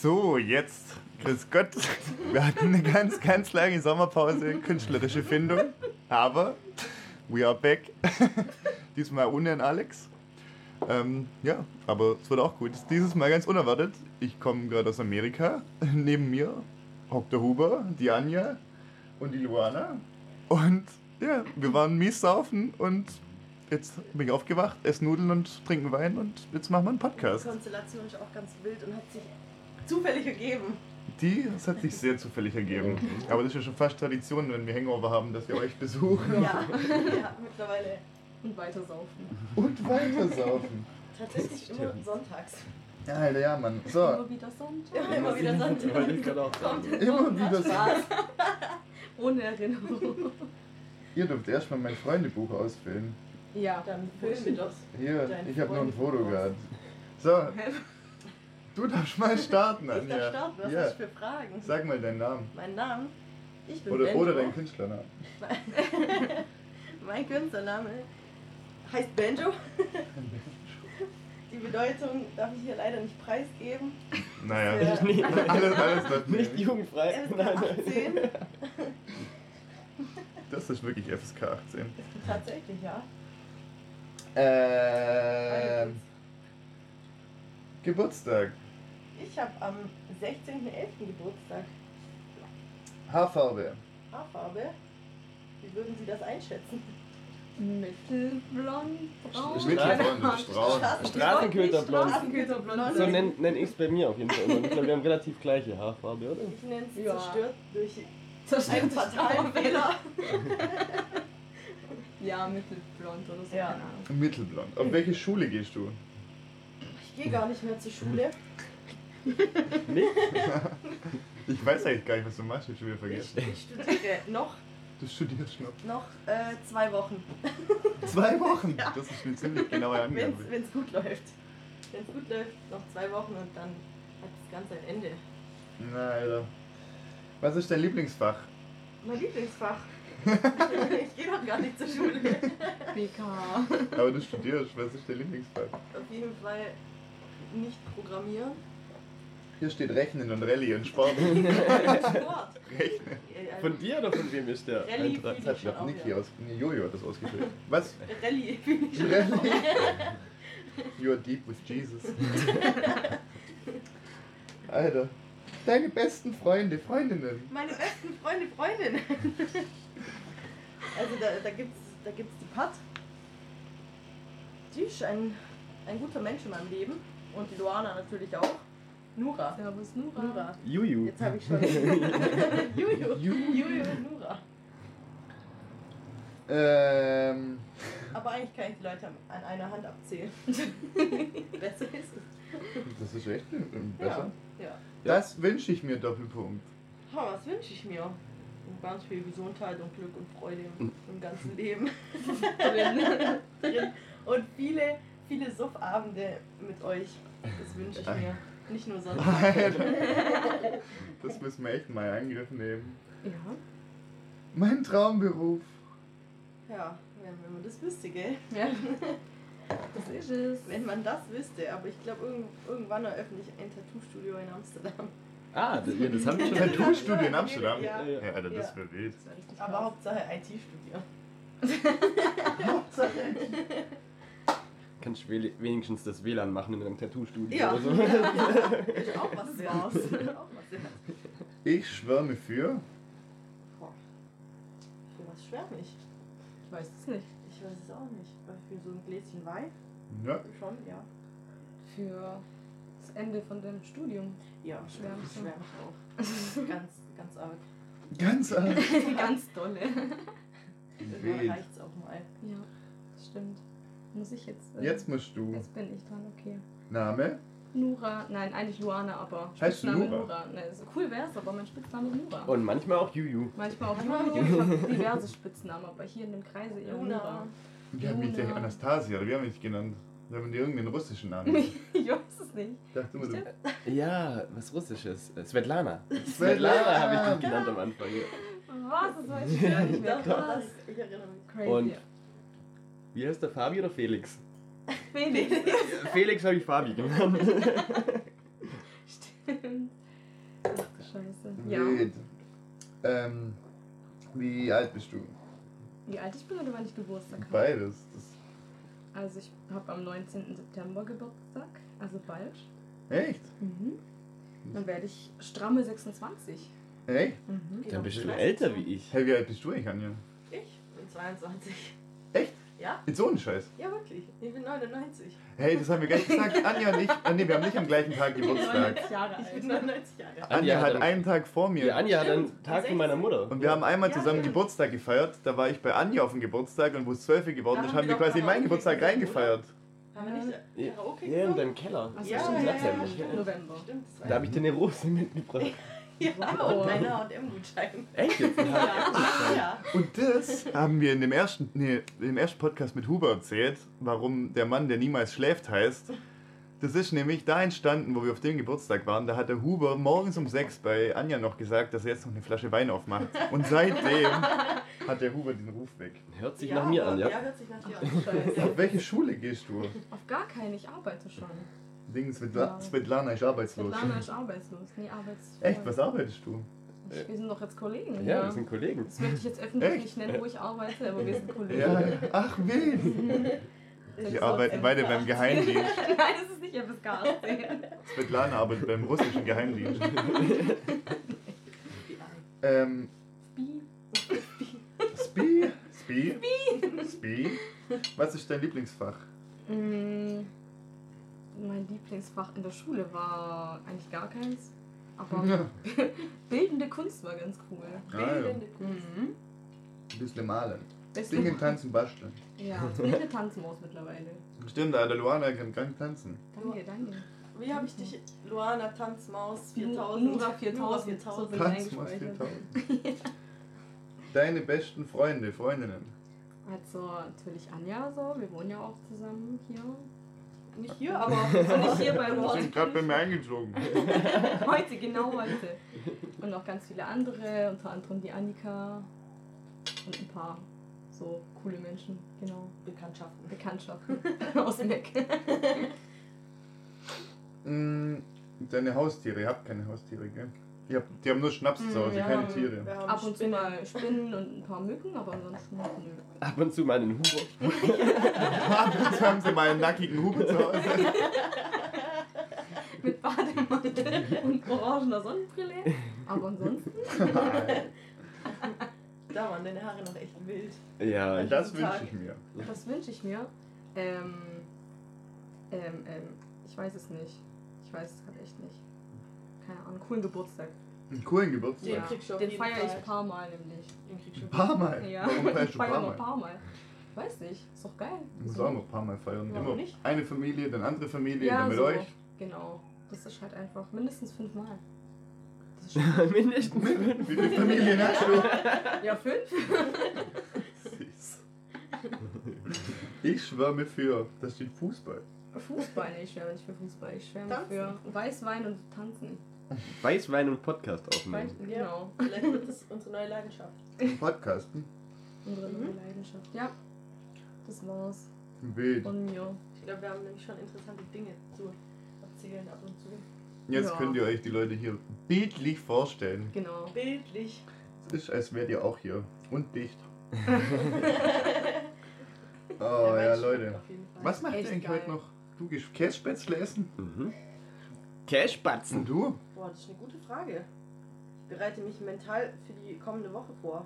So, jetzt, grüß Gott. Wir hatten eine ganz, ganz lange Sommerpause, künstlerische Findung. Aber we are back. Diesmal ohne einen Alex. Ähm, ja, aber es wird auch gut. Dieses Mal ganz unerwartet. Ich komme gerade aus Amerika. Neben mir hockt der Huber, die Anja und die Luana. Und ja, wir waren mies saufen und jetzt bin ich aufgewacht, esse Nudeln und trinken Wein und jetzt machen wir einen Die Podcast. Konstellation ist auch ganz wild und hat sich zufällig ergeben. Die, das hat sich sehr zufällig ergeben. Aber das ist ja schon fast Tradition, wenn wir Hangover haben, dass wir euch besuchen Ja, ja mittlerweile Und weiter saufen. und weiter saufen. tatsächlich immer sonntags. Ja, Alter, ja, Mann. So, Immer wieder Sonntag. Ja, immer wieder Sonntag. immer wieder so. Spaß. Ohne Erinnerung. Ihr dürft erstmal mein Freundebuch ausfüllen. Ja. Dann füllen wir das. Hier, Dein ich habe nur ein Foto gehabt. So, du darfst mal starten, Ich darf Anja. starten, was Ja. hast du für Fragen? Sag mal deinen Namen. Mein Name? Ich bin Oder, Benjo. oder deinen Künstlernamen. Mein Künstlername heißt Benjo. Die Bedeutung darf ich hier leider nicht preisgeben. Naja, Ja. Nicht, alles, alles das nicht jugendfrei. FSK Nein, 18. Das ist wirklich FSK 18. Tatsächlich, ja. Ähm, Geburtstag. Ich habe am 16.11. Geburtstag. Haarfarbe. Haarfarbe. Wie würden Sie das einschätzen? Mittelblond, braun. Mittelblond, Strauen. Straßenköterblond. Straßenköterblond. So nenne nenn ich es bei mir auf jeden Fall immer. Ich glaube, wir haben relativ gleiche Haarfarbe, oder? Ich nenne es Ja. zerstört durch Zerstört einen fatalen Fehler. Ja, mittelblond oder so. Ja. Keine Ahnung. Mittelblond. Auf welche Schule gehst du? Ich gehe gar nicht mehr zur Schule. Nicht? Ich weiß eigentlich gar nicht, was du machst. Ich hab schon wieder vergessen. ich studiere noch, Du studierst noch. noch äh, zwei Wochen, Zwei Wochen? Ja. Das ist eine ziemlich genaue Angabe. wenn es gut läuft. Wenn es gut läuft, noch zwei Wochen und dann hat das Ganze ein Ende. Na, Alter. Was ist dein Lieblingsfach? Mein Lieblingsfach. ich gehe doch gar nicht zur Schule. BK. Aber du studierst. Was ist dein Lieblingsfach? Auf jeden Fall nicht programmieren. Hier steht Rechnen und Rallye und Sport. Sport. Rechnen. Von dir oder von wem ist der Rallye Eintrag? Das hat auch, Niki aus. Nee, Jojo hat das ausgefüllt. Was? Rallye. Rallye? You're deep with Jesus. Alter. Deine besten Freunde, Freundinnen. Meine besten Freunde, Freundinnen. Also da, da gibt es da gibt's die Pat. Die ist ein, ein guter Mensch in meinem Leben. Und die Luana natürlich auch. Nura. Servus, Nura. Nura. Juju. Jetzt habe ich schon. Juju. Juju und Nura. Ähm. Aber eigentlich kann ich die Leute an einer Hand abzählen. Besser ist es. Das ist echt ähm, besser. Ja. ja. Das wünsche ich mir, Doppelpunkt. Ha, was wünsche ich mir? Und ganz viel Gesundheit und Glück und Freude im, im ganzen Leben. Drin. Und viele, viele Suffabende mit euch. Das wünsche ich mir. Nicht nur sonst. Alter. Das müssen wir echt mal in Angriff nehmen. Ja. Mein Traumberuf. Ja, wenn, man das wüsste, gell? ja. Das ist es. Wenn man das wüsste. Aber ich glaube, irgend, irgendwann eröffne ich ein Tattoo-Studio in Amsterdam. Ah, das, ja, das haben wir schon. Tattoo-Studio in Amsterdam? Ja. Ja, Ja, Alter, das Ja. wäre wild. Das Aber. Hauptsache IT studieren. Hauptsache Kannst du we- wenigstens das WLAN machen in einem Tattoo-Studio Ja. oder so. Ist auch was wert. Auch was wert. Ich schwärme für. Boah. Für was schwärme ich? Ich weiß es nicht. Ich weiß es auch nicht. Für so ein Gläschen Wein? Ja, Schon, ja. Für das Ende von deinem Studium. Ja, schwärme ich auch. Ganz, ganz arg. ganz arg. Ganz dolle. Irgendwann Wild. reicht's auch mal. Ja, das stimmt. Muss ich jetzt. äh, Jetzt musst du. Jetzt bin ich dran, okay. Name? Nura, nein, eigentlich Luana, aber Heißt du Spitzname Nura? Ne, so cool wär's, aber mein Spitzname ist Nura. Und manchmal auch Juju. Manchmal auch Juju, ich habe diverse Spitznamen, aber hier in dem Kreise eher Luna. Nura. Wir haben mich ja Anastasia, oder wie haben wir dich genannt? Wir haben dir irgendeinen russischen Namen. Ich weiß es nicht. dachte immer, du. Ja, was Russisches. Äh, Svetlana. Svetlana. habe ich dich genannt am Anfang. Was? Das weiß ich gar nicht mehr. Ich erinnere mich. Crazy. Und- Wie heißt der Fabi oder Felix? Felix. Felix habe ich Fabi genannt. Stimmt. Ach du Scheiße. Ja. Wild. Ähm, wie alt bist du? Wie alt ich bin oder wann ich Geburtstag habe? Beides. Das, Also ich habe am 19. September Geburtstag, also bald. echt? Mhm. Dann werde ich stramme 26. Echt? Mhm. Dann bist du älter wie ich. Hey, wie alt bist du eigentlich, Anja? Ich bin 22. Echt? Ja? Jetzt ohne Scheiß. Ja, wirklich. Ich bin 99. Hey, das haben wir gleich gesagt. Anja und ich. Ah, nee, wir haben nicht am gleichen Tag Ich bin Geburtstag. 99 Jahre Ich bin alt. 99 Jahre alt. Anja hat einen Tag vor mir. Die Anja hat einen Tag von meiner Mutter. Und wir haben einmal Ja, zusammen. Geburtstag gefeiert. Da war ich bei Anja auf dem Geburtstag und wo es 12 geworden Da ist, haben wir quasi in meinen Geburtstag reingefeiert. Haben wir nicht Ja, Karaoke ja, in deinem Keller. Also Ja, ja, September, ja. November. Stimmt, das war Da habe ich dir eine Rose mitgebracht. Ja, Oh. und eine H&M-Gutschein. Echt jetzt? Ja. Und das haben wir in dem ersten, nee, im ersten Podcast mit Huber erzählt, warum der Mann, der niemals schläft, heißt. Das ist nämlich da entstanden, wo wir auf dem Geburtstag waren. Da hat der Huber morgens um sechs bei Anja noch gesagt, dass er jetzt noch eine Flasche Wein aufmacht. Und seitdem hat der Huber den Ruf weg. Hört sich ja, nach mir an, ja? Ja, hört sich nach dir an. Auf welche Schule gehst du? Auf gar keinen, ich arbeite schon. Ding, Svetla Ja. Svetlana ist arbeitslos. Svetlana ist arbeitslos. Nee, arbeitslos. Echt, was arbeitest du? Wir sind doch jetzt Kollegen. Ja, wir sind Kollegen. Das möchte ich jetzt öffentlich Echt? nicht nennen, wo ich arbeite, aber wir sind Kollegen. Ja, ach wild. Die arbeiten beide beim Geheimdienst. Nein, das ist nicht FSK 18. Svetlana arbeitet beim russischen Geheimdienst. Ähm. Spi? Spi? Spi? Was ist dein Lieblingsfach? Mm, Mein Lieblingsfach in der Schule war eigentlich gar keins. Aber bildende Kunst war ganz cool. Ah, ja. Bildende Kunst. Mhm. Ein bisschen malen. Beste- Singen, tanzen, basteln. Ja, ich bin eine Tanzmaus mittlerweile. Stimmt, der Luana kann gar nicht tanzen. Danke, danke. Wie habe ich dich, Luana, Tanzmaus, Nu- 4000? Nura 4000, so bin ich Tanzmaus eingespeichert. 4000. Deine besten Freunde, Freundinnen. Also natürlich Anja so, wir wohnen ja auch zusammen hier. Nicht hier, aber nicht hier bei uns. Ich bin gerade bei mir eingezogen. Heute, genau heute. Und noch ganz viele andere, unter anderem die Annika und ein paar so coole Menschen, genau. Bekanntschaften. Bekanntschaften aus dem Eck. Mm, Deine Haustiere, ihr habt keine Haustiere, gell? Ihr habt, die haben nur Schnaps zu Hause, ja. keine Tiere. Wir haben Ab und zu mal Spinnen und ein paar Mücken, aber ansonsten nö. Ab und zu mal einen Huber. Ab und zu haben sie mal einen nackigen Huber zu Hause. Mit Bademantel und orangener Sonnenbrille. Aber ansonsten. Da waren deine Haare noch echt wild. Ja, ich, Das wünsche ich mir. Was wünsche ich mir? Ähm, ähm, ähm, ich weiß es nicht. Ich weiß es gerade echt nicht. Keine Ahnung, coolen Geburtstag. Einen coolen Geburtstag. Den du auf Den jeden feiere ich ein paar Mal nämlich. Den du Ein paar Mal. Ja, Warum feierst ich du feiere ein noch ein paar Mal? paar Mal. Weiß nicht, ist doch geil. Ich muss auch noch ein paar Mal feiern. Warum Immer nicht? eine Familie, dann andere Familie, Ja, dann mit so. euch. Genau. Das ist halt einfach mindestens fünfmal. Das ist schon mindestens Wie viele Familien hast du? ja, fünf? Süß. Ich schwärme für, das steht Fußball. Fußball, nee, ich schwärme nicht für Fußball. Ich schwärme Tanzen. für Weißwein und Tanzen. Weißwein und Podcast Weiß, aufnehmen. Ja. genau. Vielleicht wird das unsere neue Leidenschaft. Podcasten. Unsere Mhm. neue Leidenschaft. Ja, das war's Wild. von mir. Ich glaube, wir haben nämlich schon interessante Dinge zu erzählen ab und zu. Jetzt Ja. könnt ihr euch die Leute hier bildlich vorstellen. Genau. Bildlich. Es ist, als wärt ihr auch hier. Und dicht. Oh ja, Wein Leute. Was macht ihr Echt eigentlich geil. heute noch? Du gehst Kässpätzle essen? Mhm. Cashbatzen. Du? Boah, das ist eine gute Frage. Ich bereite mich mental für die kommende Woche vor.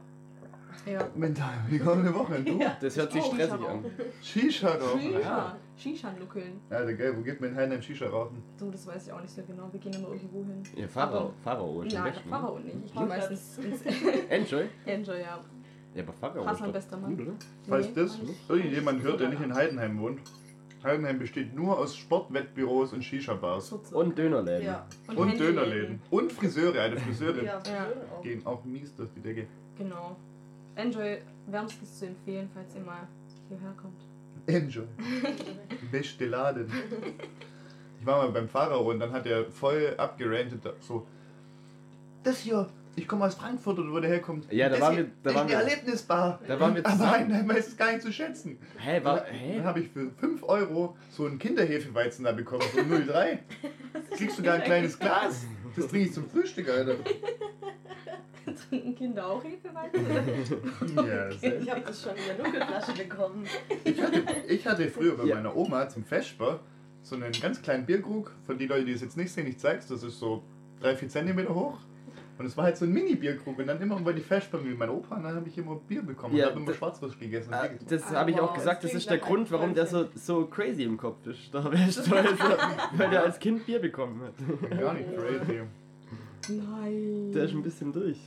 Ja. Mental, wie kommende Woche? Und du? Ja. Das hört sich Oh, stressig an. Shisha doch. Shisha. Shisha nuckeln. Alter, geil, wo geht man in Heimheim Shisha rauchen? So, das weiß ich auch nicht so genau. Wir gehen immer irgendwo hin. Ihr Pharao, Pharao ist Nein, der Pharao nicht. Ich gehe meistens ins Enjoy? Enjoy, ja. Ja, aber Pharao ist doch bester Mann. gut, oder? Falls Nee, das irgendjemand hört, der nicht in Heidenheim wohnt. Heidenheim besteht nur aus Sportwettbüros und Shisha-Bars. Und Dönerläden. Ja. Und Handyläden. Dönerläden. Und Friseure, eine Friseurin. Ja, Ja. auch. Gehen auch mies durch die Decke. Genau. Enjoy wärmstens zu empfehlen, falls ihr mal hierher kommt. Enjoy. Beste Laden. Ich war mal beim Pharao und dann hat er voll abgerantet. So, das hier, ich komme aus Frankfurt oder wo der herkommt. Ja, da waren wir- da das waren ist eine wir- Erlebnisbar. Da waren wir Aber zusammen. nein, man ist es gar nicht zu schätzen. Hä, war, Dann, hä? dann habe ich für 5 Euro so einen Kinderhefeweizen da bekommen, so ein 03. Kriegst sogar ein kleines Glas. Das trinke ich zum Frühstück, Alter. Trinken Kinder auch Hefeweizen? Ja, Ich habe das schon in der Nuckelflasche bekommen. Ich hatte, ich hatte früher bei Ja. meiner Oma zum Vesper so einen ganz kleinen Bierkrug. Von die Leute, die es jetzt nicht sehen, ich zeig's, das ist so 3-4 cm hoch. Und es war halt so ein Mini-Bierkrug. Und dann immer bei die Vesper mit meinem Opa, und dann habe ich immer Bier bekommen. Ja, und habe immer Schwarzwurst gegessen. Ah. Das Ah, habe ich auch wow, gesagt, das das ist der Grund, warum der so, so crazy im Kopf ist. Da wäre ich stolz, weil der als Kind Bier bekommen hat. Gar nicht crazy. Nein. Der ist ein bisschen durch.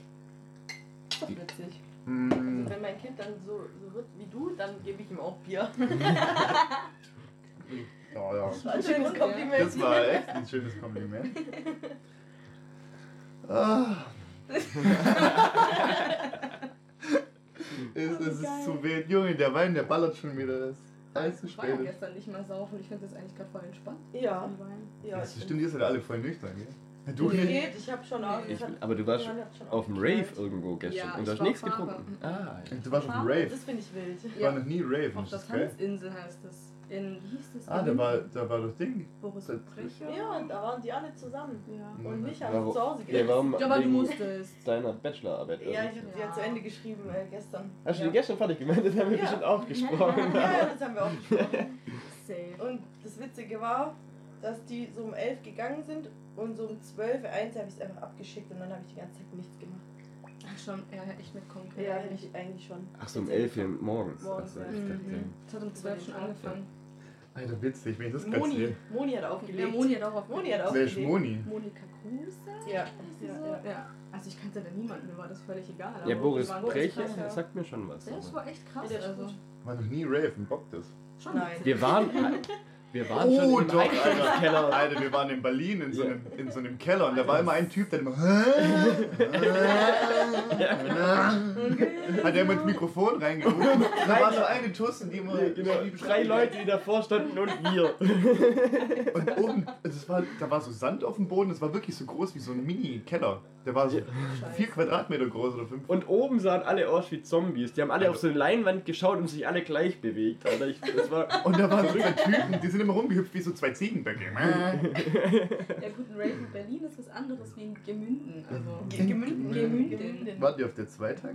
Das ist doch witzig. Mm, Also wenn mein Kind dann so, so wird wie du, dann gebe ich ihm auch Bier. ja, ja. Das war ein schönes Kompliment. Das war echt ein schönes Kompliment. Ah. es, es ist zu wild. Junge, der Wein, der ballert schon wieder. Das ist alles zu Ich war ja spät. gestern nicht mal saufen. Ich finde das eigentlich gerade voll entspannt. Ja, ja. Das stimmt, ihr seid alle voll nüchtern, gell? Du bin- nicht? Geht, ich habe schon auch. Ich- ich hab- aber du warst schon Auf dem. Rave irgendwo gestern Ja, und du hast nichts getrunken. Ah, ja. Du warst auf dem Rave. Das finde ich wild. Ich war noch nie Rave. Auf der das? Tanzinsel heißt es. In, wie hieß das? Ah, da war, da war das Ding. Boris das- Brecher. Ja, und da waren die alle zusammen. Ja. Und mich sie zu Hause Ja, gelassen. warum? Ja, aber du musstest. Deiner Bachelorarbeit. Ja, ich habe die ja zu Ende geschrieben äh, gestern. Hast du ja. die gestern fertig gemeint? Das haben wir Ja. bestimmt auch gesprochen. Ja, ja, das haben wir auch besprochen. Safe. Und das Witzige war, dass die so um 11 gegangen sind und so um 12, 1 habe ich es einfach abgeschickt und dann habe ich die ganze Zeit nichts gemacht. Ach, schon, er hätte echt mitkommen können. Ja, eigentlich. eigentlich, eigentlich schon. Ach so, um 11 Uhr morgens. Morgens, Achso, ja. ich dachte, Mhm. Es hat um 12 schon angefangen. Alter, witzig, wenn ich das Moni, sehe. Moni hat Ja, aufgelegt. Moni hat auch auf Moni hat Wer ist aufgelegt. Moni? Monika Kruse? Ja. Ja, so? ja. ja. Also ich kannte da niemanden, mir war das völlig egal. Ja, aber Boris die waren Brecher ja. sagt mir schon was. Ist aber- wohl echt krass. Ja, also. War noch nie Rave, ein Bock das. Schon Nein. Wir waren, wir waren Oh, schon im doch, Einkaufskeller. Alter, wir waren in Berlin in so einem, in so einem Keller und da war immer ein Typ, der immer. Hat er immer ins Mikrofon reingerufen. Da war so eine Tussen, die immer. Genau. Drei Leute, die davor standen und wir. Und oben, es war, da war so Sand auf dem Boden, das war wirklich so groß wie so ein Mini-Keller. Der war so vier Quadratmeter groß oder fünf. Und oben sahen alle aus wie Zombies. Die haben alle auf so eine Leinwand geschaut und sich alle gleich bewegt. Alter, ich, das war, Und da waren so Typen, die sind immer rumgehüpft wie so zwei Ziegenböcke. Ja gut, ein Rave in Berlin ist was anderes wie in Gemünden. Also. Ge- Gemünden. Gemünden. Wart ihr auf der Zweitag?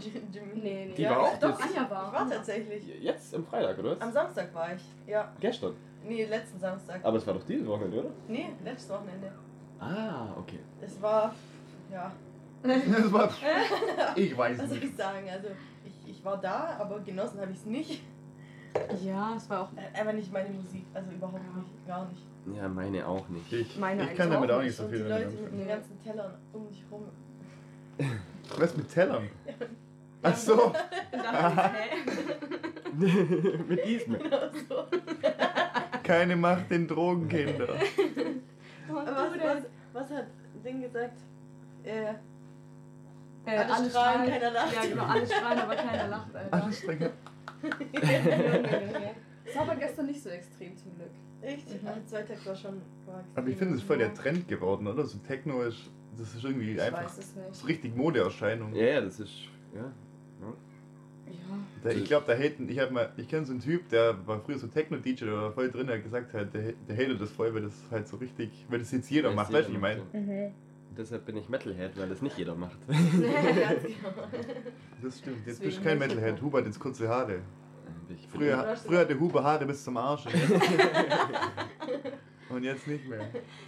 Nee, nee. Die Ja, war auch Doch, jetzt, Anja Ich war. war tatsächlich. jetzt am Freitag, oder Am? Samstag war ich. Ja. Gestern. Nee, letzten Samstag. Aber es war doch dieses Wochenende, oder? Nee, letztes Wochenende. Ah, okay. Es war. Ja. Das war, ich weiß Was soll nicht. ich sagen? Also, ich, ich war da, aber genossen habe ich es nicht. Ja, es war auch Einfach nicht meine Musik. Also überhaupt nicht. Gar nicht. Ja, meine auch nicht. Ich, Meine ich kann damit auch auch nicht so Und viel die Leute damit mit den ganzen Tellern um dich rum. Was mit Tellern? Ach so. Und dachte ich, hä? Mit diesem. Genau so. Keine Macht den Drogenkinder. Und Aber was, was, was hat Ding gesagt? Äh, Äh, alle alle strahlen, strahlen, keiner lacht. Ja, genau, alle strahlen, aber keiner lacht, Alter. Alles drin. Es war aber gestern nicht so extrem zum Glück. Echt? Mhm. Am Zweitag war schon. War Aber ich finde, es ist voll der Trend geworden, oder? So Techno ist, das ist irgendwie Ich einfach weiß es nicht. so richtig Modeerscheinung. Ja, ja, das ist. Ja. Ja. Da, ich glaube, da haten, ich mal, ich kenne so einen Typ, der war früher so Techno-DJ, der war voll drin, der hat gesagt hat, der, der hatet das voll, weil das halt so richtig, weil das jetzt jeder Weiß macht, weißt du, wie ich meine? ja. Deshalb bin ich Metalhead, weil das nicht jeder macht. Genau. Das stimmt, jetzt Deswegen bist du kein Metalhead, gucken. Huber hat jetzt kurze Haare. Ich bin- Früher, früher hatte Huber Haare bis zum Arsch. Und jetzt nicht mehr.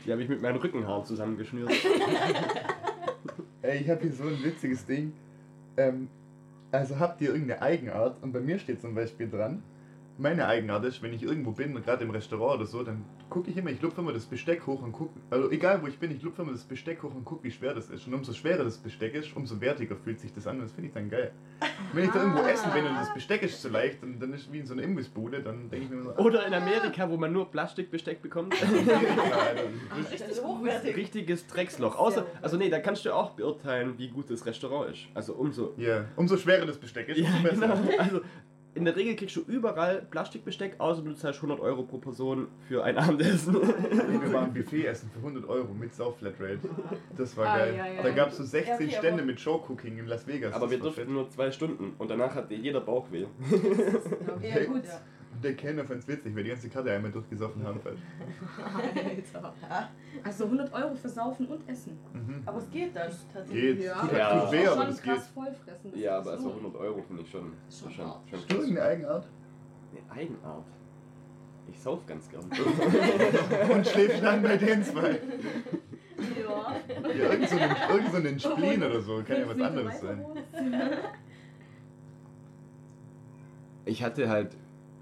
Die habe ich mit meinen Rückenhaaren zusammengeschnürt. Ey, ich habe hier so ein witziges Ding. Ähm, also habt ihr irgendeine Eigenart? Und bei mir steht zum Beispiel dran, meine Eigenart ist, wenn ich irgendwo bin, gerade im Restaurant oder so, dann gucke ich immer, ich lupfe immer das Besteck hoch und gucke, also egal wo ich bin, ich lupfe immer das Besteck hoch und gucke, wie schwer das ist. Und umso schwerer das Besteck ist, umso wertiger fühlt sich das an und das finde ich dann geil. Wenn ich da irgendwo essen bin und das Besteck ist zu leicht und dann ist es wie in so einer Imbissbude, dann denke ich mir so, Oder in Amerika, wo man nur Plastikbesteck bekommt. Das ist hochwertig. Richtiges Drecksloch. Außer, also nee, da kannst du auch beurteilen, wie gut das Restaurant ist. Also umso. Ja, umso schwerer das Besteck ist, Ja, umso besser. genau. Also in der Regel kriegst du überall Plastikbesteck, außer du zahlst 100 Euro pro Person für ein Abendessen. Wir waren Buffet essen für 100 Euro mit Sau-Flatrate. Das war Ah, geil. ja, ja. Da gab es so 16 Ja, okay, Stände mit Show-Cooking in Las Vegas. Aber Das wir durften fett. nur zwei Stunden und danach hatte jeder Bauchweh. Ja, gut. Der Kellner fand's witzig, weil die ganze Karte einmal durchgesoffen haben. Halt. Alter. Also 100 Euro für Saufen und Essen. Mhm. Aber es geht dann tatsächlich. Geht. Ja, Tut, Ja. tut weh, aber krass geht. vollfressen. das Ja, aber so. also 100 Euro finde ich schon, Schon schon, schon Hast du irgendeine Eigenart? Eine Eigenart. Ich sauf ganz gern. Und schläfst dann bei den zwei. Ja. Ja, irgend so einen, irgend so einen Spleen oder so. Kann ja was anderes sein. Ich hatte halt,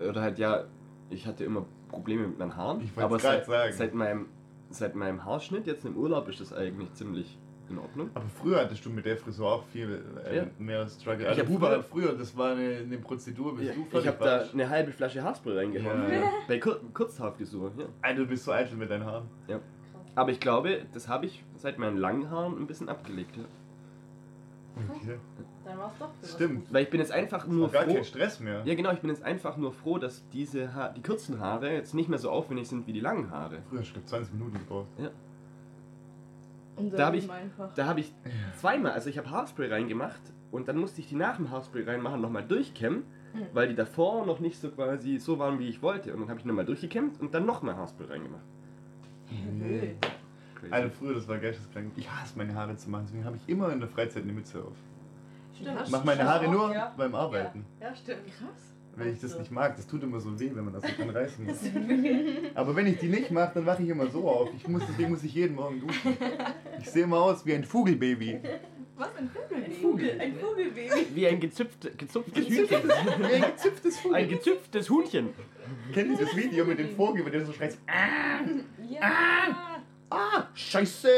oder halt ja, ich hatte immer Probleme mit meinen Haaren. Ich aber seit, sagen. seit meinem seit meinem Haarschnitt jetzt im Urlaub ist das eigentlich ziemlich in Ordnung. Aber früher hattest du mit der Frisur auch viel äh, Ja. mehr Struggle. Ich Also früher- hat früher, das war eine, eine Prozedur, bis Ja, du ich habe da eine halbe Flasche Haarspray reingehauen. Ja, ja. Bei Kur Kurzhaarfrisur, ja. Alter, du bist so eitel mit deinen Haaren. Aber ich glaube, das habe ich seit meinen langen Haaren ein bisschen abgelegt. Ja. Okay. Dann war's doch für was Stimmt. Weil ich bin jetzt einfach Nur nur gar froh. kein Stress mehr. Ja genau, ich bin jetzt einfach nur froh, dass diese ha die kurzen Haare jetzt nicht mehr so aufwendig sind wie die langen Haare. Früher hast du 20 Minuten gebraucht. Und Da hab dann ich- einfach. Da habe ich zweimal, also ich habe Haarspray reingemacht und dann musste ich die nach dem Haarspray reinmachen nochmal durchkämmen, Mhm. weil die davor noch nicht so quasi so waren, wie ich wollte. Und dann habe ich nochmal durchgekämmt und dann nochmal Haarspray reingemacht. Nee. Crazy. Alter, früher, das war geisteskrank. Ich hasse meine Haare zu machen, deswegen habe ich immer in der Freizeit eine Mütze auf. Stimmt. Ich mache meine Haare auch, nur ja. beim Arbeiten. Ja, ja stimmt. Krass. Weil ich das nicht mag. Das tut immer so weh, wenn man das so dran reißen muss. Aber wenn ich die nicht mache, dann wache ich immer so auf. Ich muss, deswegen muss ich jeden Morgen duschen. Ich sehe immer aus wie ein Vogelbaby. Was ein Vogel? Ein Vogel, ein Vogelbaby. Wie ein gezüpft, gezupftes Hühnchen. Wie ein gezüpftes Ein Vogel. gezüpftes Huhnchen. Kennt ihr das Video mit dem Vogel, bei dem so schreit? Ja. Ah, scheiße!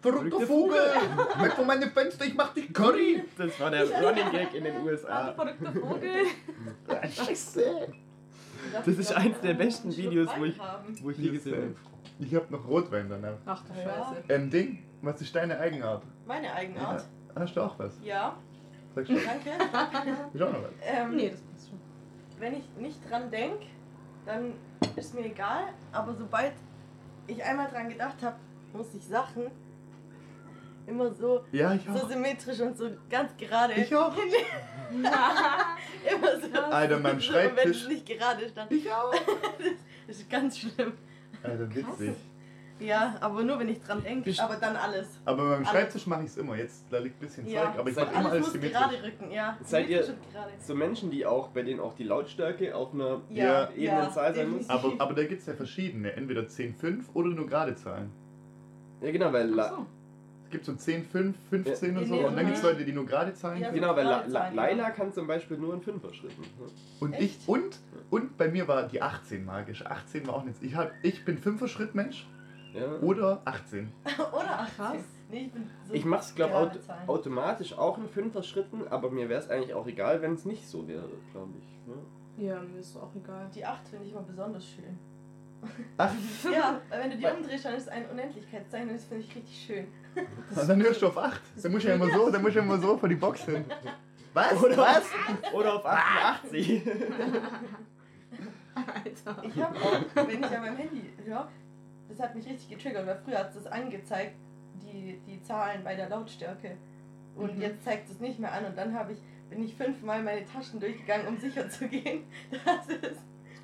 Verrückter Vogel! Weg von meinem Fenster, ich mach dich Curry! Das war der Running Gag in den Ah, USA. verrückter Vogel. Ah, scheiße! Das ist eins der besten Videos, wo ich-. Wo ich je gesehen habe. Ich hab noch Rotwein danach. Ach du Ja. Scheiße. Ähm, Ding, was ist deine Eigenart? Meine Eigenart. Hast du auch was? Ja, Sag schon. danke. Ich auch noch was. Ähm, Nee, das passt schon. Wenn ich nicht dran denke, dann ist mir egal. Aber sobald ich einmal dran gedacht habe, muss ich Sachen immer so, Ja, ich so symmetrisch und so ganz gerade. Ich auch. immer so. Alter, mein so, und wenn Schreibtisch. es nicht gerade stand. Ich auch. Das ist ganz schlimm. Alter, witzig. Ja, aber nur wenn ich dran denke. Aber dann alles. Aber beim Alles. Schreibtisch mache ich es immer. Jetzt, da liegt ein bisschen Ja, Zeug, aber ich mache immer alles symmetrisch. gerade rücken, ja. Seid ihr-. So Menschen, die auch, bei denen auch die Lautstärke auf einer Ja, ebenen Zahl sein muss. Aber, aber da gibt es ja verschiedene. Entweder 10, 5 oder nur gerade Zahlen. Ja genau, weil so. Es gibt so 10, 5, 15 Ja. und so. Nee, Und dann gibt es. Leute, die nur gerade Zahlen Ja, können. Genau, weil La La ja. Laila kann zum Beispiel nur in Fünfer-Schritten. ne? Und Echt? ich und und bei mir war die 18 magisch. 18 war auch nichts. Ich hab, ich bin 5er Schritt Mensch Ja. oder 18. Oder 18. Krass. Nee, ich bin so Ich mach's, glaube gerade aut automatisch auch in Fünfer-Schritten, aber mir wäre es eigentlich auch egal, wenn es nicht so wäre, glaube ich. Ne? Ja, mir ist auch egal. Die 8 finde ich immer besonders schön. Ach, Ja, weil wenn du die umdrehst, dann ist es ein Unendlichkeitszeichen und das finde ich richtig schön. und dann hörst du auf 8. Dann muss ich ja immer so, dann muss ich ja immer so vor die Box hin. Was? Oder- Was? Oder auf 88. Alter. Ich habe auch, wenn ich an meinem Handy höre, das hat mich richtig getriggert, weil früher hat es das angezeigt, die, die Zahlen bei der Lautstärke. Und Mhm. jetzt zeigt es nicht mehr an und dann habe ich, bin ich fünfmal meine Taschen durchgegangen, um sicher zu gehen, dass es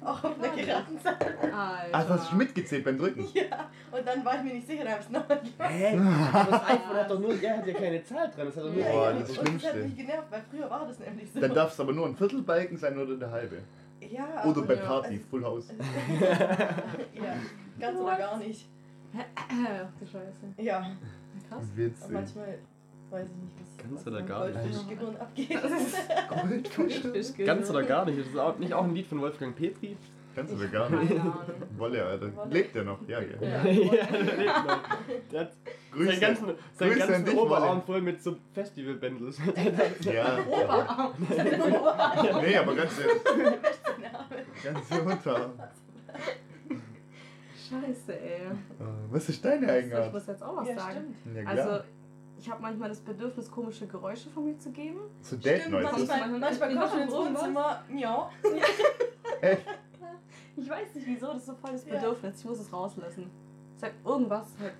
auch auf einer geraden Zahl Alter. Ach, hast du mitgezählt beim Drücken? Ja, und dann war ich mir nicht sicher, dann habe ich es nochmal gemacht. Hä? Das iPhone hat doch nur, der hat ja keine Zahl dran, das hat doch nur Boah, Ja, das und Schlimmste. Das hat mich genervt, weil früher war das nämlich so. Dann darf es aber nur ein Viertelbalken sein oder der halbe. ja, Oder bei ja, Party, Full House. ja, ganz oder gar nicht. Ach du Scheiße. Ja, Krass. aber Witzig. manchmal weiß ich nicht, was, Ganz oder gar nicht. Goldfischgehirn abgeht. Goldfische. Ganz oder gar nicht. Das ist auch nicht auch ein Lied von Wolfgang Petri. Ganz oder gar nicht. Wolle, Alter. Wolle. Lebt der noch? Ja, ja. Ja. ja, der lebt noch. Der hat seinen ganzen, seinen ganzen dich, Oberarm Wolle. voll mit so Festival-Bändels. Ja. Oberarm. Nee, aber ganz, ganz runter. Scheiße, ey. Was ist deine Ich Eigenart? muss jetzt auch was Ja, sagen. stimmt. Ja, Also, ich habe manchmal das Bedürfnis, komische Geräusche von mir zu geben. So Date Stimmt, manchmal, Manchmal- kommst du ins. Wohnzimmer, ja. Echt? Ich weiß nicht wieso, das ist so voll das Ja. Bedürfnis. Ich muss es rauslassen. Sag irgendwas halt.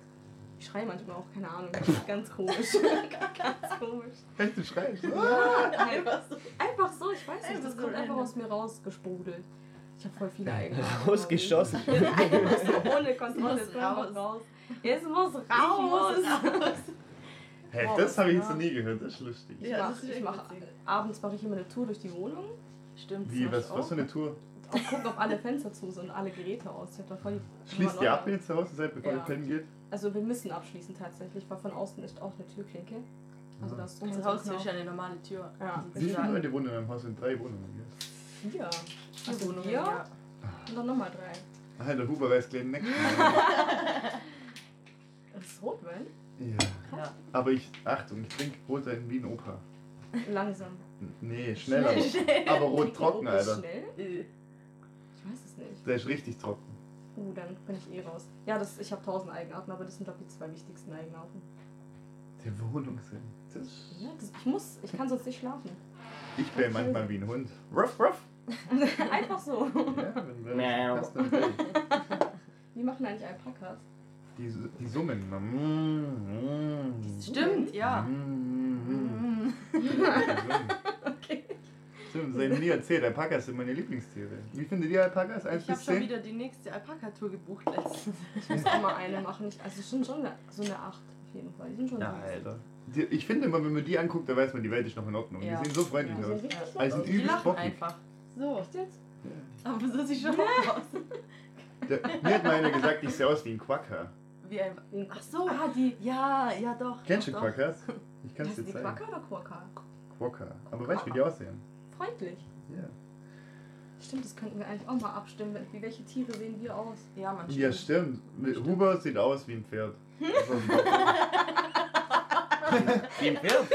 Ich schreie manchmal auch, keine Ahnung. Ganz komisch. Ganz komisch. Echt, du schreist. Einfach so. Einfach so, ich weiß nicht, das kommt einfach aus mir rausgesprudelt. Ich habe voll viele Eigenschaften. Rausgeschossen. Ohne Kontrolle. Es raus. raus. Es muss raus. Ich muss raus. Hey, Wow, das habe ich jetzt noch nie gehört, das ist lustig. Ich Ja, mach, ist ich mach, abends mache ich immer eine Tour durch die Wohnung. Stimmt. Wie, was, ich was für eine Tour? Auch gucken, ob alle Fenster zu sind und alle Geräte aus. Ich da voll die Schließt ihr ab, wenn ihr zu Hause seid, bevor Ja. ihr pennen geht? Also wir müssen abschließen tatsächlich, weil von außen ist auch eine Türklinke. Also das kein Haustür ist ja eine normale Tür. Ja. Wie viele Leute wohnen in einem Haus? In drei Wohnungen hier. Vier. Vier Also Wohnungen, ja. und dann nochmal drei. Ah, der Huber weiß gleich nicht. Das ist Rotwein? ja. Ja. Aber ich, Achtung, ich trinke Rotwein wie ein Opa. Langsam. Nee, schneller. Schnell. Aber rot trocken, Alter. Schnell? Äh, Ich weiß es nicht. Der ist richtig trocken. Uh, dann bin ich eh raus. Ja, das, ich habe tausend Eigenarten, aber das sind glaube ich die zwei wichtigsten Eigenarten. Der. Das ist Ja, das, ich muss, ich kann sonst nicht schlafen. ich bin manchmal wie ein Hund. Ruff, ruff. Einfach so. Ja, wenn, wenn Miau. das dann will. Wie machen eigentlich Alpakas? die, die summen. Mm, mm. Stimmt, ja. Mm. Okay. Stimmt, das haben nie erzählt. Alpakas sind meine Lieblingstiere. Wie findet ihr Alpakas? 1 Ich habe schon 10? wieder die nächste Alpaka-Tour gebucht letztens. Ich muss auch mal eine machen. Ich, also schon, schon eine, so eine 8 auf jeden Fall. Die sind schon Ja, süß. Alter. Die, ich finde immer, wenn man die anguckt, da weiß man, die Welt ist noch in Ordnung. Ja. Die sehen so freundlich Ja, aus. Also die lachen bockig. einfach. So. Echt jetzt? Aber so sieht schon aus. Der, mir hat mal einer gesagt, ich sehe aus wie ein Quacker. Wie ein. Ach so. Ah, die. Ja, ja doch. Kennst du doch, Quackers? Ich kann es dir die zeigen. Quacker oder Quacker? Quacker. Aber weißt du, wie die aussehen? Freundlich. Ja. Stimmt, das könnten wir eigentlich auch mal abstimmen. Wie welche Tiere sehen wir aus? Ja, man Ja, stimmt. stimmt. Huber sieht aus wie ein Pferd. Wie ein Pferd.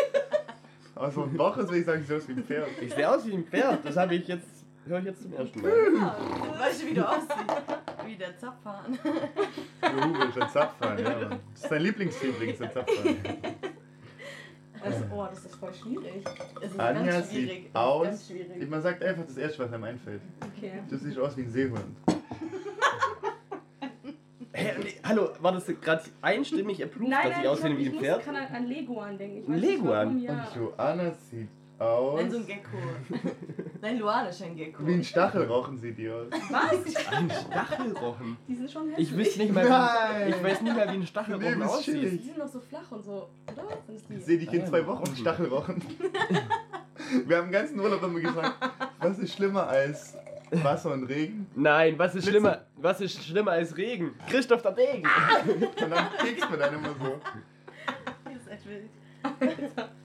Also ein Bauch ist, würde ich sagen, sieht aus wie ein Pferd. Ich sehe aus wie ein Pferd. Das habe ich jetzt, höre ich jetzt zum ersten Mal. Ja, weißt du, wie du aussiehst? Wie der Zapfhahn. Der Huber ist ein Zapfhahn, ja. Mann. Das ist dein Lieblingstier übrigens, ein Zapfhahn. Also, oh, das ist voll schwierig. Es ist Anja ganz schwierig. sieht aus. Ganz schwierig. Man sagt einfach das erste, was einem einfällt. Okay. Du siehst aus wie ein Seehund. Hä, nee, hallo, war das gerade einstimmig approved, Nein, dass nein, ich aussehe ich, wie ich ein Pferd? gerade an, an Leguan denken. Ich nicht Leguan? warum, Ja. Und Joanna sieht aus. Nein, so ein Gecko. Nein, Luane ist ein Gecko. Wie ein Stachelrochen sieht die aus. Was? Ein Stachelrochen. Die sind schon hässlich. Ich wüsste nicht mal, wie, Nein. ich weiß nicht mal, wie ein Stachelrochen aussieht. Die sind noch so flach und so, oder? Ich sehe dich in zwei Wochen, Rochen. Stachelrochen. Wir haben den ganzen Urlaub immer gesagt, was ist schlimmer als Wasser und Regen? Nein, was ist Blitze. schlimmer? Was ist schlimmer als Regen? Christoph der Degen. Und dann kriegst man dann immer so. Das ist echt wild.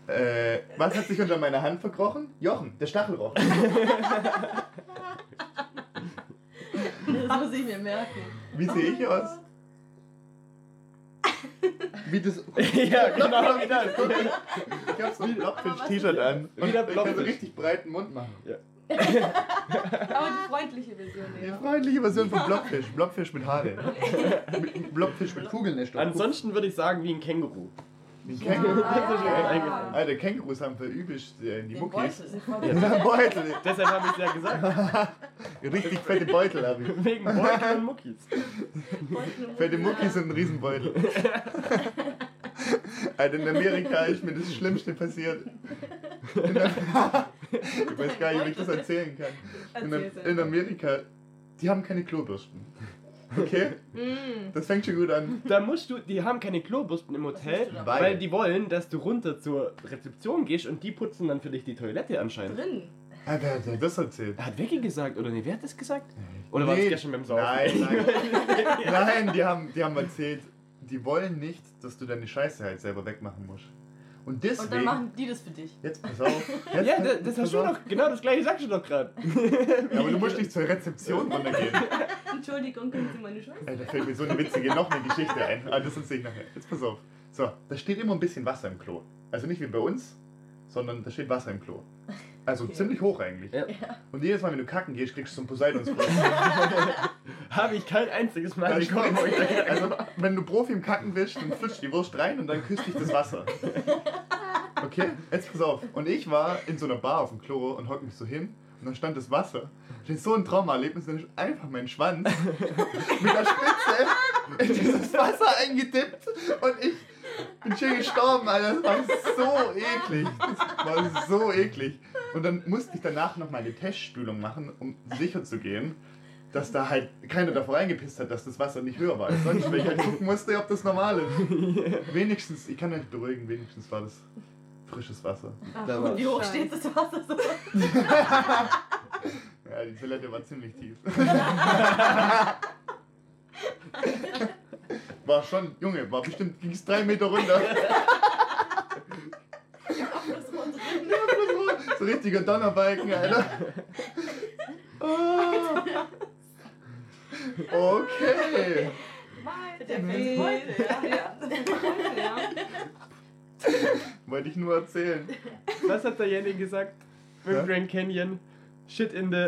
Äh, was hat sich unter meiner Hand verkrochen? Jochen, der Stachelrochen. Das muss ich mir merken. Wie sehe ich aus? Wie das. ja, genau wie das. Ich hab so ein Blobfisch-T-Shirt an. Und ich kann so richtig breiten Mund machen. Aber die freundliche Version, Die ja. freundliche Version von Blobfisch. Blobfisch mit Haare. Blobfisch mit Kugeln nicht. Ansonsten würde ich sagen wie ein Känguru. Wie Känguru. Ja, Das ist mir ja. Alter, Kängurus haben für übelst äh, die Den Muckis. Beutel. sind Ja, Beutel. Deshalb habe ich es ja gesagt. Richtig fette Beutel habe ich. Wegen Beutel und Muckis. Fette Muckis und ein Riesenbeutel. Alter, in Amerika ist mir das Schlimmste passiert. Ich weiß gar nicht, wie ich das erzählen kann. In, in Amerika, die haben keine Klobürsten. Okay? Mm. Das fängt schon gut an. Da musst du, die haben keine Klobürsten im Hotel, machen? weil die wollen, dass du runter zur Rezeption gehst und die putzen dann für dich die Toilette anscheinend. Drin. Ah, wer hat das erzählt? Hat Vicky gesagt, oder nee, wer hat das gesagt? Oder war das Nee, gestern beim Saufen? Nein, nein. nein, die haben, die haben erzählt, die wollen nicht, dass du deine Scheiße halt selber wegmachen musst. Und Und dann deswegen. machen die das für dich. Jetzt pass auf. Jetzt, Ja, das, das hast du doch, genau das gleiche sagst du doch gerade. Ja, aber du musst nicht zur Rezeption runtergehen. Entschuldigung, können Sie meine Scheiße? Ey, da fällt mir so eine witzige noch eine Geschichte ein. Ah, das erzähl ich nachher. Jetzt pass auf. So, da steht immer ein bisschen Wasser im Klo. Also nicht wie bei uns, sondern da steht Wasser im Klo. Also Okay. ziemlich hoch eigentlich. Ja. Und jedes Mal, wenn du kacken gehst, kriegst du so einen Poseidons habe ich kein einziges Mal bekommen. ich also, wenn du Profi im Kacken bist, dann flutscht die Wurst rein und dann küsst dich das Wasser. Okay, jetzt pass auf. Und ich war in so einer Bar auf dem Klo und hock mich so hin und dann stand das Wasser. Das ist so ein Traumaerlebnis, dann ist einfach mein Schwanz mit der Spitze in dieses Wasser eingedippt und ich bin schon gestorben, Alter. Das war so eklig. Das war so eklig. Und dann musste ich danach noch mal eine Testspülung machen, um sicher zu gehen, dass da halt keiner davor reingepisst hat, dass das Wasser nicht höher war als sonst, weil ich halt gucken musste, ob das normal ist. Wenigstens, ich kann euch beruhigen, wenigstens war das frisches Wasser. Ach, Da war- Wie hoch steht das Wasser so? Ja, die Toilette war ziemlich tief. War schon, Junge, war bestimmt, ging es drei Meter runter. Richtiger Donnerbalken, Alter. Oh. Okay. Der Nee. heute, ja. Ja. Wollte ich nur erzählen. Was hat der Jenny gesagt? Mit Ja? dem Grand Canyon. Shit in the.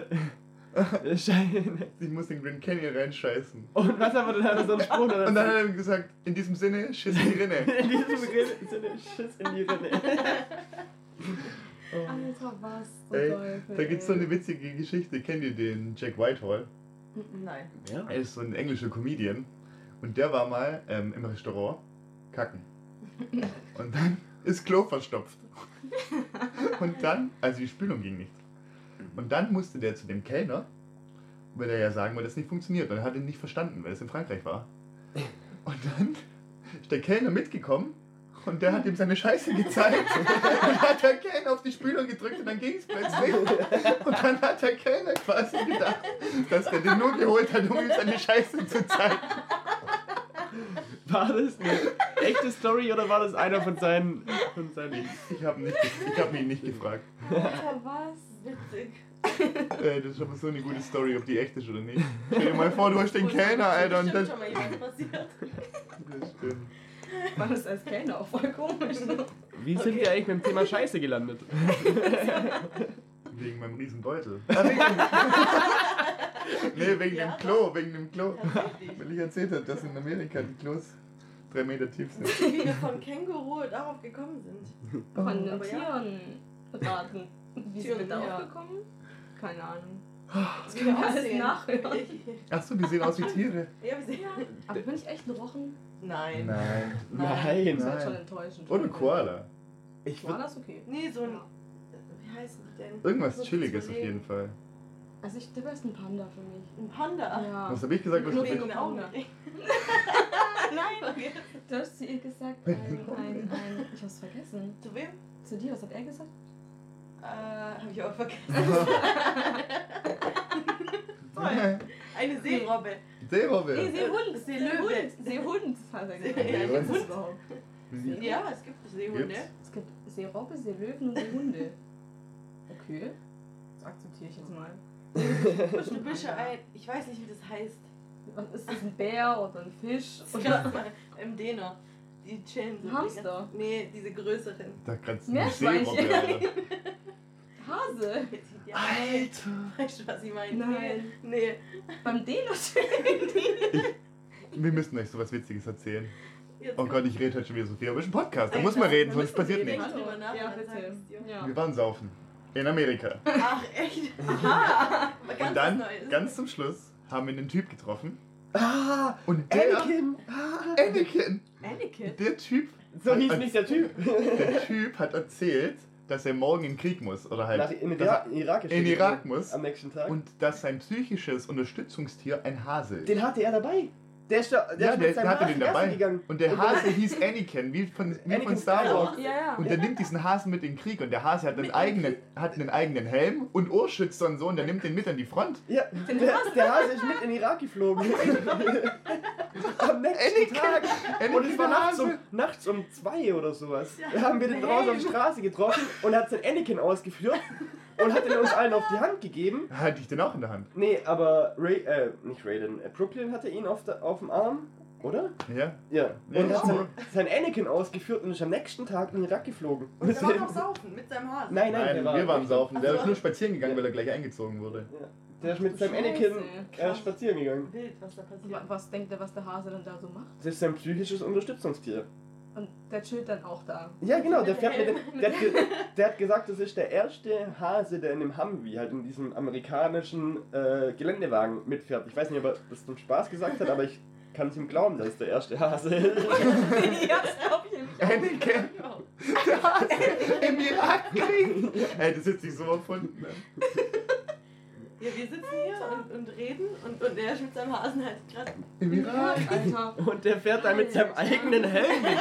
Schein. Ich muss den Grand Canyon reinscheißen. Und was aber dann hat er so einen Spruch. Und dann hat er gesagt, in diesem Sinne, schiss in die Rinne. in diesem Sinne Schiss in die Rinne. Oh. Alter, was? Ey, Teufel, Da gibt's so ey. eine witzige Geschichte. Kennt ihr den Jack Whitehall? Nein. Ja. Er ist so ein englischer Comedian. Und der war mal ähm, im Restaurant kacken. Und dann ist Klo verstopft. Und dann, also die Spülung ging nicht. Und dann musste der zu dem Kellner, weil er ja sagen wollte, das nicht funktioniert. Und er hat ihn nicht verstanden, weil es in Frankreich war. Und dann ist der Kellner mitgekommen und der hat ihm seine Scheiße gezeigt. Und hat der Kellner auf die Spülung gedrückt und dann ging es plötzlich. Und dann hat der Kellner quasi gedacht, dass der den nur geholt hat, um ihm seine Scheiße zu zeigen. War das eine echte Story oder war das einer von seinen. von seinen. Ich habe hab ihn nicht gefragt. Alter, was? Witzig. Äh, das ist aber so eine gute Story, ob die echt ist oder nicht. Stell dir mal vor, du hast den Kellner, Alter, und Bestimmt das. schon mal jemand passiert. Das stimmt. War das als Kellner auch voll komisch. ne? Wie sind wir eigentlich beim Thema Scheiße gelandet? Wegen meinem riesen Beutel. Wegen nee, wegen Ja. dem Klo, wegen dem Klo. Weil ich erzählt habe, dass in Amerika die Klos drei Meter tief sind. Wie wir von Känguru darauf gekommen sind. Von den. Tieren raten. Wie sind wir ja. darauf gekommen? Keine Ahnung. Das können wir alles nachhören. Achso, die sehen aus wie Tiere. Ja, wir sehen. Aber bin ich echt ein Rochen? Nein. Nein. Nein. Das Nein. wird schon enttäuschend. Oder Koala. Ich Koala ist okay. Nee, so ein. Wie heißt die denn? Irgendwas So Chilliges auf jeden Fall. Also ich, der wäre ein Panda für mich. Ein Panda. Ja. Was habe ich gesagt? Was wegen den Augen. Auge. Nein. Okay. Du hast zu ihr gesagt, ein, ein, ein, ich hab's vergessen. Zu wem? Zu dir, was hat er gesagt? Äh, hab ich auch vergessen. Toll. Eine Seerobbe. Seerobbe. Nee, Seehund. Seelöwe. Seehund. Seehund, er Seehund. Ja, es gibt Seehunde. Gibt's? Es gibt Seerobbe, Seelöwen und Seehunde. Okay. Das akzeptiere ich jetzt mal. Bist ja ein. Ich weiß nicht, wie das heißt. Ist das, ein Bär oder ein Fisch? Oder im Däner. Die chillen so. Hamster? Nee, diese größeren. Da kannst du. Seerobbe, Alter. Hase? Ja, Alter. Weißt du, was ich meine? Nein. Nee. nee. Beim Däner schön. Wir müssen euch sowas Witziges erzählen. Jetzt Oh Gott, ich rede heute schon wieder so viel. Aber es ist ein Podcast, da muss man reden, sonst passiert nichts. drüber nach Ja. Ja. Wir waren saufen. In Amerika. Ach, echt? Aha. Und dann, was ganz zum Schluss, haben wir einen Typ getroffen. Ah! Und der. Anakin! Ah. Anakin! Anakin? Der Typ. So hieß hat- nicht der Typ. Der Typ hat erzählt, dass er morgen in den Krieg muss. Oder halt. Nach, in, den dass Irak, er, in Irak, in er Irak muss. Am nächsten Tag. und dass sein psychisches Unterstützungstier ein Hase ist. den hatte er dabei. Der ist, der ja, ist der, der hatte den dabei. gegangen. Und der Hase hieß Anakin, wie von, wie von Anakin Star Wars. Ja, ja. Und der nimmt diesen Hasen mit in den Krieg und der Hase hat einen, Mit in den eigenen, hat einen eigenen Helm und Ohrschützer und so und der nimmt den mit an die Front. Ja, der, der Hase ist mit in den Irak geflogen. Am nächsten Tag. Und es war nachts um, nachts um zwei oder sowas. Ja. Da haben wir den draußen auf der Straße getroffen und er hat sein Anakin ausgeführt und hat den uns allen auf die Hand gegeben. Hatte ich den auch in der Hand. Nee, aber Ray, äh, nicht Raiden, äh, Brooklyn hatte ihn auf, der, auf dem Arm, oder? Ja. Ja. Ja, Und hat sein, sein Anakin ausgeführt und ist am nächsten Tag in den Irak geflogen. Und der war noch saufen mit seinem Hasen. Nein, nein, Nein, der war wir waren saufen. Der Ach ist so. nur spazieren gegangen, weil er gleich eingezogen wurde. Ja. Der ist mit seinem. Anakin äh, spazieren gegangen. Wild, was da passiert. Wa- Was denkt er, was der Hase dann da so macht? Das ist sein psychisches Unterstützungstier. Und der chillt dann auch da. Ja, genau, der fährt mit dem, der, hat ge, der hat gesagt, das ist der erste Hase, der in dem Humvee, halt in diesem amerikanischen äh, Geländewagen mitfährt. Ich weiß nicht, ob er das zum Spaß gesagt hat, aber ich kann es ihm glauben, das ist der erste Hase. ja, das glaub ich nämlich auch. Anakin, der Hase im Irakkrieg. Ey, das ist sich so erfunden. Ja, wir sitzen hier und, und reden und, und er ist mit seinem Hasen halt gerade. Im Irak. Alter. Und der fährt da mit seinem Alter. eigenen Helm mit.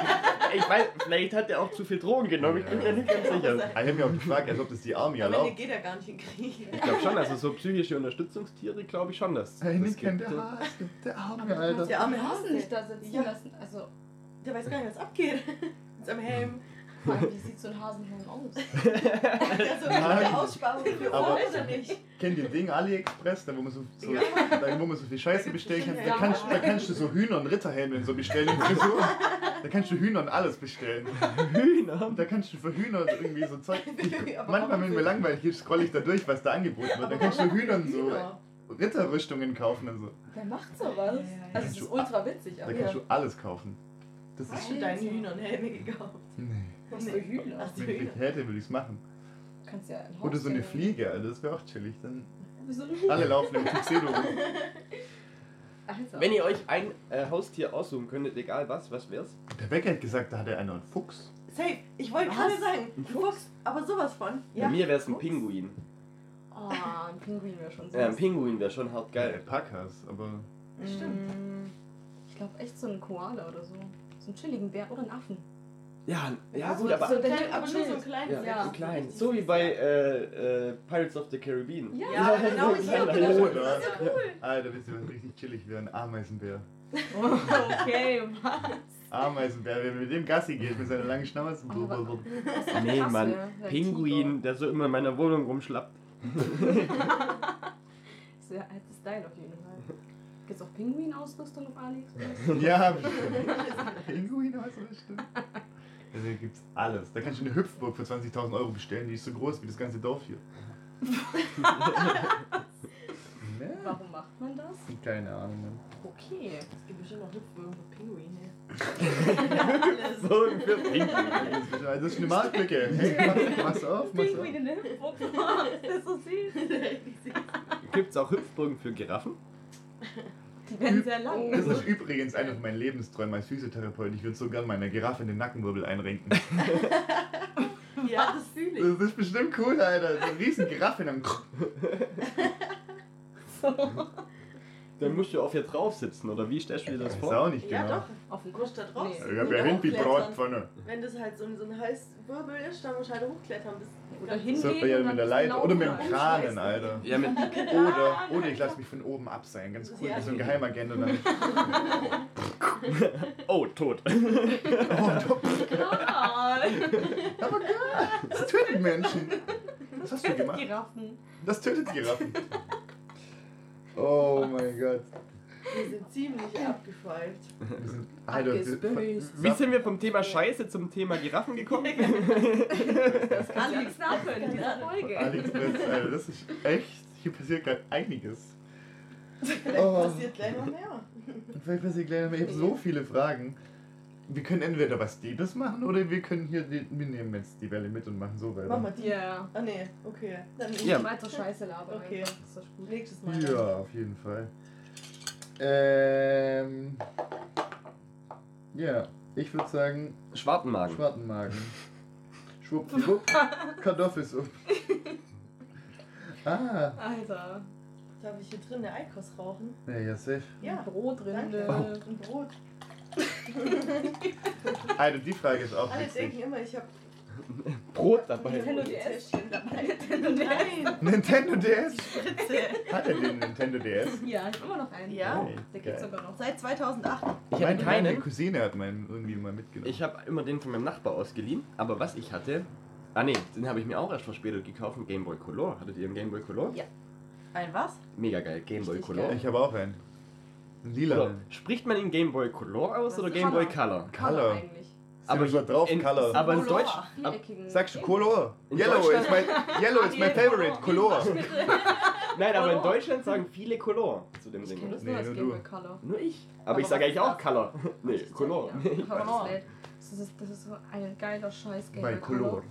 Ich weiß, vielleicht hat er auch zu viel Drogen genommen, ich bin mir nicht ganz sicher. Ich habe mich auch gefragt, als ob das die Army erlaubt. geht er gar nicht in Krieg. Ich glaube schon, also so psychische Unterstützungstiere glaube ich schon, dass das Anakin, gibt. der Hase, der arme Aber Alter. Der den arme Hasen Hase. nicht da sitzen Ja. lassen. Also, Der weiß gar nicht, was abgeht. Mit seinem Helm. Vor allem, wie sieht so ein Hasenhelm aus? So Nein. eine Aussparung für Aber- oder nicht? Kennt ihr den AliExpress, da wo man so, so, Ja. da, wo man so viel Scheiße bestellen kann? Da kannst, da kannst du so Hühner und Ritterhelme so bestellen Frisur. Da kannst du Hühner und alles bestellen. Hühner. Da kannst du für Hühner irgendwie so Zeug. Ich, manchmal, wenn mir für- langweilig ist, scroll ich da durch, was da angeboten wird. Dann kannst du Hühnern so. Ritterrüstungen kaufen und so. Wer macht sowas? Ja, ja, ja. Also, es ist ultra witzig, Da kannst du alles kaufen. Das Hast ist. du deine Hühner und Helme gekauft? Nee. Was für Hühner? Ach, Wenn ich Hühner. hätte, würde ich es machen. Du kannst ja ein Oder so eine Fliege, Alter, das wäre auch chillig. Dann alle laufen im Tuxedo rum. Alter. Wenn ihr euch ein äh, Haustier aussuchen könntet, egal was, was wär's? Der Bäcker hat gesagt, da hat er einen Fuchs. Safe. Ich wollte gerade sagen, Ein ein Fuchs, aber sowas von. Bei mir wär's ein Fuchs. Pinguin. Oh, ein Pinguin wäre schon so. Ja, ein Pinguin wäre schon hart Geil. geil. Alpakas, aber. Stimmt. Mm, Ich glaube echt so einen Koala oder so. So einen chilligen Bär oder einen Affen. Ja, ja so, gut, aber, so klein, aber nur so ein kleines. ja, Ja. so klein. So wie bei äh, äh, Pirates of the Caribbean. Ja, Ja, genau, so ich kleiner. hab gedacht, das ist ja cool. Alter, wisst ihr, was richtig chillig wäre? Ein Ameisenbär. okay, was? Ameisenbär, wenn mit dem Gassi geht, mit seiner langen Schnauze. Blablabla. Nee, Mann. Pinguin, der so immer in meiner Wohnung rumschlappt. Das ist der alte Style auf jeden Fall. Gibt's auch Pinguin-Ausrüstung auf AliExpress? Ja, bestimmt. Pinguine. Also hier gibt's alles. Da kannst du eine Hüpfburg für 20.000 Euro bestellen, die ist so groß wie das ganze Dorf hier. ne? Warum macht man das? Keine Ahnung, Mann. Okay. Es gibt bestimmt noch Hüpfbögen für Pinguine. Alles. So für Pinguin. Das ist- eine Marktlücke. Hey, mach, mach's auf, mach's auf. Pinguin in der Hüpfburg. Das ist so süß. Gibt's auch Hüpfburgen für Giraffen? Die werden sehr lang. Das ist übrigens einer von meinen Lebensträumen als Physiotherapeut. Ich würde so gern meiner Giraffe in den Nackenwirbel einrenken. Ja, das fühle ich. Das ist bestimmt cool, Alter. So eine riesen Giraffe in einem So. Dann musst du auf ihr drauf sitzen, oder wie stellst du dir das vor? auch nicht Ja, genau. doch. Auf dem musst da drauf Nee. sitzen Ich hab ja hin wie. Bratpfanne. Wenn das halt so ein, so ein Halswirbel ist, dann musst du halt hochklettern. Bis Oder hin- So, Hingehen ja, mit der Leiter. Oder mit dem. Kranen, Alter. Ja, mit Oder, oder ich lasse mich von oben abseilen. Ganz cool, wie so ein Geheimagent. Und dann, Oh, tot. oh, top. Kanal. Aber geil. Das tötet Menschen. Was hast du gemacht? Giraffen. Das tötet Giraffen. Oh mein Gott. wir sind ziemlich abgeschweift. Wir sind, Alter. Wie sind wir vom Thema Scheiße zum Thema Giraffen gekommen? Das kann ich alles nachhören in dieser Folge. AliExpress, Alter, das ist echt. Hier passiert gerade einiges. Vielleicht Oh. passiert gleich noch mehr. Vielleicht passiert gleich noch mehr. Ich habe so viele Fragen. Wir können entweder was Diebes machen oder wir können hier, die, wir nehmen jetzt die Welle mit und machen so weiter. Mach mal die. Ja. Ah, nee, okay. Dann. Ja. Weiter Scheiße labern. Okay. einfach. Das ist doch gut. Nächstes Mal. Ja, auf jeden Fall. Ähm. Ja, ich würde sagen, Schwartenmagen. Schwartenmagen. Schwuppdiwupp, Kartoffelsuppe. Ah, Alter. Darf ich hier drin eine Eikos rauchen? ja, ja, safe. Ja. Brotrinde. Danke. Ein Brot. Alter, die Frage ist auch Alle denken witzig. immer, ich habe Brot dabei. Nintendo DS. Nintendo DS. Nein, Nintendo DS? Hat er den Nintendo DS? Ja, ich hab immer noch einen. Ja. Hey, Der gibt's geil. sogar noch. Seit 2008. Ich hatte Meine, meine keinen. Cousine hat meinen irgendwie mal mitgenommen. Ich habe immer den von meinem Nachbar ausgeliehen. Aber was ich hatte. Ah ne, den habe ich mir auch erst verspätet gekauft, ein Game Boy Color. Hattet ihr einen Game Boy Color? Ja. Ein was? Mega geil, Game Boy Richtig Color. geil. Ich habe auch einen. Lila. Oder, spricht man ihn Game Boy Color aus Was oder ist Game Boy Color? Color? Eigentlich. Aber so drauf, in, Color. aber in. Deutsch. Ab. Sagst du. Color? In Yellow Deutschland- is my, yellow is my favorite, Color. nein, aber in. Deutschland sagen viele Color zu dem Ding. das Nee, nur nur. Nur ich. Aber, Aber ich sage eigentlich ist auch das? Color. Nee, Das Color. Das, das, ist, das ist so ein geiler Scheiß Game Bei. Color.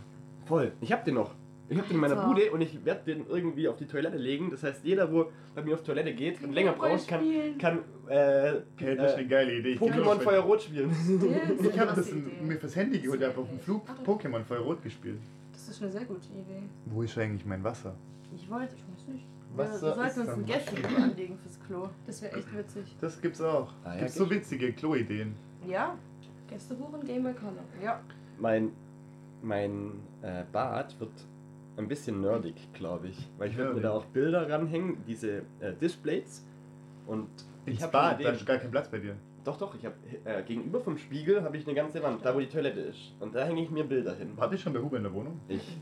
Voll. Ich hab den noch. Ich hab den in meiner. Bude und ich werde den irgendwie auf die Toilette legen. Das heißt, jeder, wo bei mir auf Toilette geht und länger braucht, kann, kann äh, Hey, das ist eine geile Idee. Pokémon Feuerrot spielen. Ich habe das in, mir fürs Handy geholt, habe auf dem. Flug. Pokémon Feuerrot gespielt. Das ist eine sehr gute Idee. Wo ist eigentlich mein Wasser? Ich wollte. Ich weiß nicht. Wir, Wasser wir sollten uns ein Gästebuch anlegen fürs Klo. Das wäre echt witzig. Das gibt's auch. Ah, ja, gibt's so witzige Klo-Ideen. Ja? Gästebuch und Game Color. Ja. Mein, mein äh, Bad wird ein bisschen nerdig, glaube ich. Weil ich werde mir da auch Bilder ranhängen, diese äh, Displays. Und ich habe da ist gar kein Platz bei dir. Doch, doch, ich habe äh, gegenüber vom Spiegel habe ich eine ganze Wand, da wo die Toilette ist. Und da hänge ich mir Bilder hin. Warte ich schon bei Huber in der Wohnung? Ich.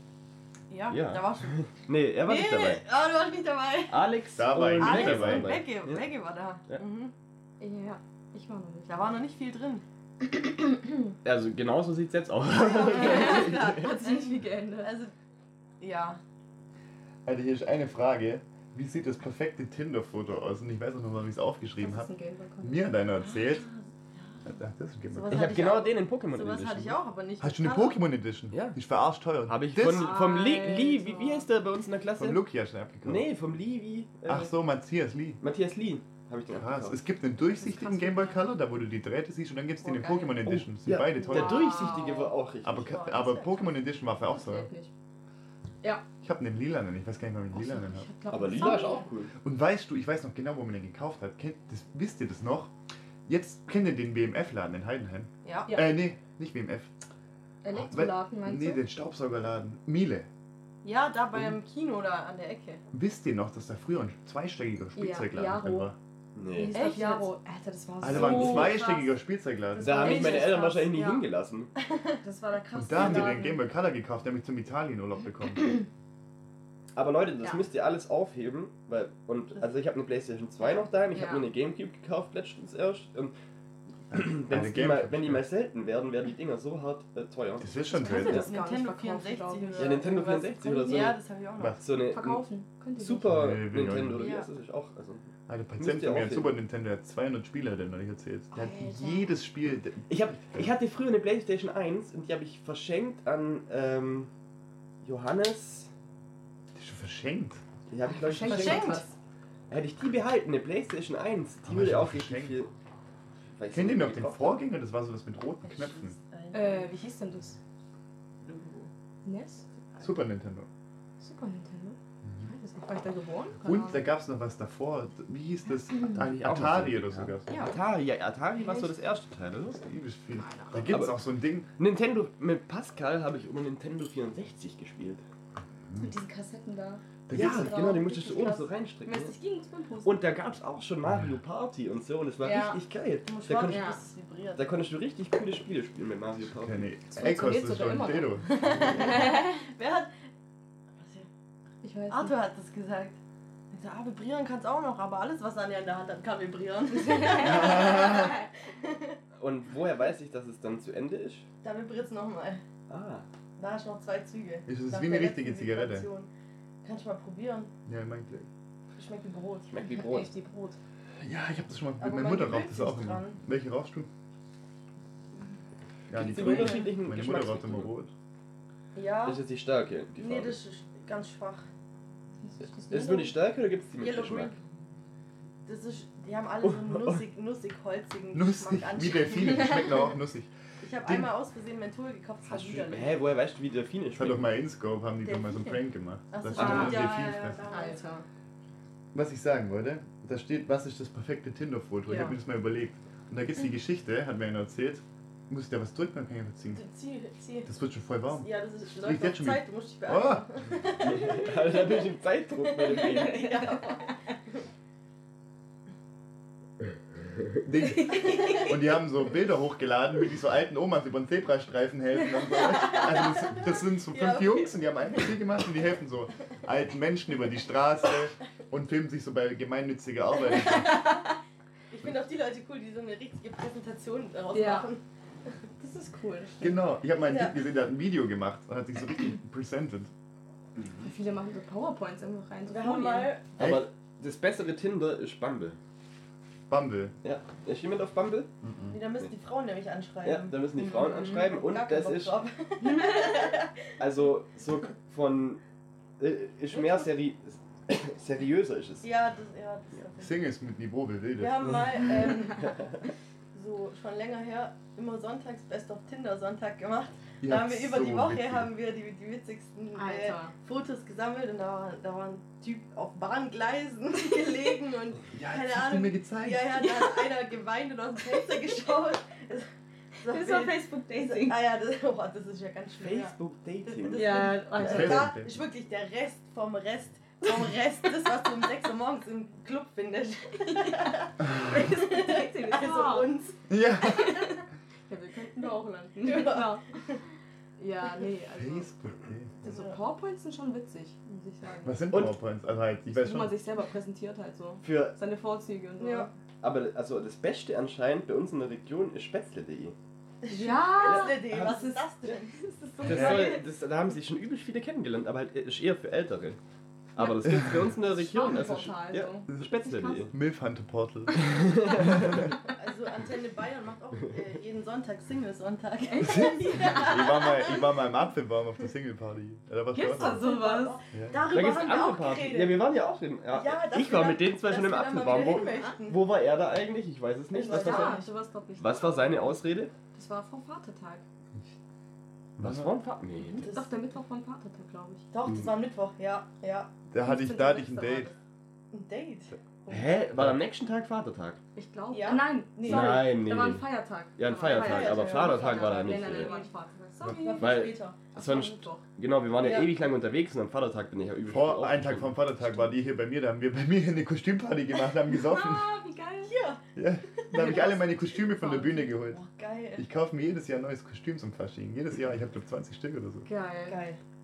Ja, Ja. da war schon. Nee, er war nicht dabei. Ah, du warst nicht dabei. Alex Da war ich und nicht Alex dabei. und Becke, Ja. Becke war da. Ja. Mhm. Ja, ich war noch nicht. Da war noch nicht viel drin. Also genauso sieht es jetzt aus. Hat sich nicht viel geändert. Also, ja. Alter, hier ist eine Frage. Wie sieht das perfekte Tinder-Foto aus? Und ich weiß auch noch mal, wie ich es aufgeschrieben habe. Mir hat einer erzählt. Ach, das ist ein. Sowas Ich habe genau auch. den in Pokémon Sowas hatte ich Edition. auch, aber nicht. Hast du eine. Pokémon Edition? Ja. Die ist verarscht teuer. Habe ich das von, vom Lee, Lee, wie, wie heißt der bei uns in der Klasse? Von Luki hast du abgekauft. Nee, vom Lee, wie? Äh, Ach so, Matthias Lee. Matthias Lee habe ich den Krass. Es gibt einen durchsichtigen. Game Boy Color, da wo du die Drähte siehst, und dann gibt es den in Oh, geil. Pokémon Edition. Sind ja, beide Der teuer. Wow. durchsichtige war auch richtig. Aber, aber Pokémon Edition war auch Das nicht. Ich habe einen lilanen, ich weiß gar nicht mehr, wie ich den lilanen habe. Glaub, aber Lila ist auch cool. Und weißt du, ich weiß noch genau, wo man den gekauft hat. Kennt, das, wisst ihr das noch? Jetzt kennt ihr den BMF-Laden in Heidenheim. Ja. Ja. Äh, nee, nicht BMF. Elektroladen meinst Nee, du? den Staubsaugerladen. Miele. Ja, da beim Kino da an der Ecke. Wisst ihr noch, dass da früher ein zweistöckiger Spielzeugladen Jaro. drin war? Nee. hieß Echt Jaro? Alter, das war Also so war ein zweistöckiger Spielzeugladen. Da haben mich meine Eltern krass, wahrscheinlich nie ja. hingelassen. Das war der krasse Und da haben die den. Game Boy Color gekauft, der mich zum Italienurlaub bekommen. Aber Leute, das Ja. müsst ihr alles aufheben, weil und also ich habe eine PlayStation 2 noch daheim, ich Ja. habe mir eine Gamecube gekauft letztens erst. Und wenn's die mal, wenn die mal selten werden, werden die Dinger so hart äh, teuer. Das ist schon selten. das Nintendo verkaufen, 64 glaub ich. oder Ja, Nintendo irgendwas. 64 oder so. Ja, das habe ich auch noch. So eine Verkaufen. Könnt ihr Super ich Nintendo oder wie nicht. heißt das? Ist auch. Also. Eine Müsst Patient von mir. Super Nintendo, der hat 200 Spiele, hat er neulich erzählt. Der hat jedes Spiel. Ich, hab, ich hatte früher eine PlayStation 1 und die habe ich verschenkt an ähm, Johannes. Die ist schon verschenkt. Die habe ich glaube ich Verschenkt. verschenkt. Hätte ich die behalten, eine PlayStation 1, die würde auch richtig verschenkt. viel. Weiß Kennt ihr nicht, noch den Vorgänger? Das war so was mit roten Knöpfen. Äh, wie hieß denn das? NES? Super Nintendo. Super Nintendo? War ich da geboren? Keine Und da gab es noch was davor. Wie hieß das? Eigentlich auch Atari oder so. gab's. Ja. Atari, ja, Atari war so das erste Teil, oder? Das ist übelst viel. Da gibt es auch so ein Ding. Nintendo, mit Pascal habe ich immer Nintendo 64 gespielt. Mit diesen Kassetten da. Da Ja, genau, die musstest du oben so Fuß. Und da gab es auch schon Mario Party und so und es war Ja. richtig geil. Du musst Da konntest, Ja. vibriert. da konntest du richtig coole Spiele spielen mit Mario Party. Keine Das Ey, funktioniert kostet sogar schon immer ein Pedo. Wer hat. Ich weiß Arthur hat das gesagt. Ich sag, ah, vibrieren kann es auch noch, aber alles, was Anja in der Hand hat, kann vibrieren. Und woher weiß ich, dass es dann zu Ende ist? da vibriert es nochmal. Ah, Da hast du noch zwei Züge. Ist es wie eine richtige Zigarette? Vibration. Kannst du mal probieren. Ja, mein Glück. Schmeckt wie Brot. schmeckt wie nicht. Brot. Echt die Brot. Ja, ich hab das schon mal. Aber meine Mutter raucht das auch immer. Welche rauchst du? Ja, die grüne. Meine Mutter raucht immer rot. Ja. Das ist jetzt die Stärke, die nee, das ist ganz schwach. Ist es nur die Stärke oder gibt es die mit Yellow Geschmack? Das ist, die haben alle so einen nussig, nussig, holzigen Nussig, Geschmack wie Delfine. Die schmecken auch nussig. Ich habe einmal aus Versehen Menthol gekauft, das war widerlich. hä, woher weißt du, wie Delfine Ich war doch schmecken? mal InScope, haben die doch mal so einen. Prank gemacht. Ach so, Da stimmt. steht Ah, ja, ja. Alter. Was ich sagen wollte, da steht, was ist das perfekte Tinder-Foto? Ich habe mir das mal überlegt. Und da gibt es die Geschichte, hat mir einer erzählt. Muss ich da was drücken, dann kann ich einfach ziehen. Zieh, zieh. Das wird schon voll warm. Ja, das ist läuft jetzt auf schon Zeit, du musst dich Oh, beeilen. Also da bin ich im Zeitdruck bei dem Ding. ja. Ding. Und die haben so Bilder hochgeladen, wie die so alten Omas über den Zebrastreifen helfen. Und so. Also das, das sind so fünf Ja, okay. Jungs und die haben ein Profil gemacht und die helfen so alten Menschen über die Straße und filmen sich so bei gemeinnütziger Arbeit. Ich finde auch die Leute cool, die so eine richtige Präsentation daraus Ja. machen. Das ist cool. Genau, ich habe mal einen Ja. Typ gesehen, der hat ein Video gemacht und hat sich so richtig presented. Viele machen so PowerPoints einfach rein. So Wir haben mal. Aber das bessere Tinder ist Bumble. Bumble. Ja. Ist jemand auf Bumble? Nee, da müssen die Frauen nämlich anschreiben. Ja, da müssen die Frauen Mhm. anschreiben und Gar das ist also so von äh, ist mehr seri seriöser ist es. Ja, das, ja, das ist Singles mit Niveau bewildet. Wir haben mal ähm, so schon länger her immer sonntags Best of Tinder Sonntag gemacht. Ihr Da haben wir über so die Woche witzige- haben wir die, die witzigsten äh. Fotos gesammelt und da war, da war ein Typ auf Bahngleisen gelegen und Ja, keine das hast du Ahnung. mir gezeigt. ja, ja, da hat einer geweint und aus dem Fenster geschaut. Das, das Das war. Facebook Dating. Ah ja, das, oh, das ist ja ganz schlimm. ja. Facebook Dating. Das- Ja, Das, Alter. Facebook da ist wirklich der Rest vom Rest vom Rest, das was du um 6 Uhr morgens im Club findest. Dating ist Also hart. uns. Ja. Ja, wir könnten da auch landen. Ja. Klar. Ja, nee, also. Facebook. okay. Also PowerPoints sind schon witzig, muss ich sagen. Was sind Und- PowerPoints? Also halt, ich weiß Wo man schon. sich selber präsentiert halt so. Für, Seine Vorzüge und so. Ja. aber also das Beste anscheinend bei uns in der Region ist spätzle.de. Ja! Spätzle.de, was ist ist- das denn? Das ist so Das geil. soll, das, da haben sich schon übelst viele kennengelernt, aber halt ist eher für Ältere. Aber das gibt es bei uns in der Region. Also, Frauenportal, ja, so. das ist spätzle.de. Milf Hunter Portal. Also Antenne Bayern macht auch äh, jeden Sonntag Single-Sonntag. Ich war mal, ich war mal im Apfelbaum auf der Single Party. Ja, da warst du Gibt's auch da so. sowas? Ja. Darüber Da haben wir auch Partys. geredet. Ja, wir waren ja auch drin. Ja, Ja, ich war mit denen zwei schon im Apfelbaum. Wo, wo war er da eigentlich? Ich weiß es nicht. Ich Was war, Ja, sein, warst doch nicht. was war seine Ausrede? Das war vom Vatertag. Was war ein Vater? Nee. Das- Doch, der Mittwoch vom Vatertag, glaube ich. Doch, das war Mittwoch, ja, ja. Da hatte ich, da hatte ich ein Date. Ein Date. Hä? War am nächsten Tag Vatertag? Ich glaube. Ja? Äh, nein, Nee. sorry. Nein, nee, Da war ein. Feiertag. Ja, ein war ein Feiertag, Feiertag, aber ja. Vatertag war da Nein, nicht. nein, nein, äh. war nicht Vatertag. Das war Sorry. viel Weil- später. Das war. Genau, wir waren ja, Ja. ewig lang unterwegs und am Vatertag bin ich ja übelst Vor, einen Tag vom. Vatertag war die hier bei mir, da haben wir bei mir eine Kostümparty gemacht, haben gesoffen. Ah, wie geil. Hier. Ja, da habe ich alle meine Kostüme von der Bühne geholt. Boah, geil. Ich kaufe mir jedes Jahr ein neues Kostüm zum Fasching. Jedes Jahr, ich habe glaube 20 Stück oder so. Geil.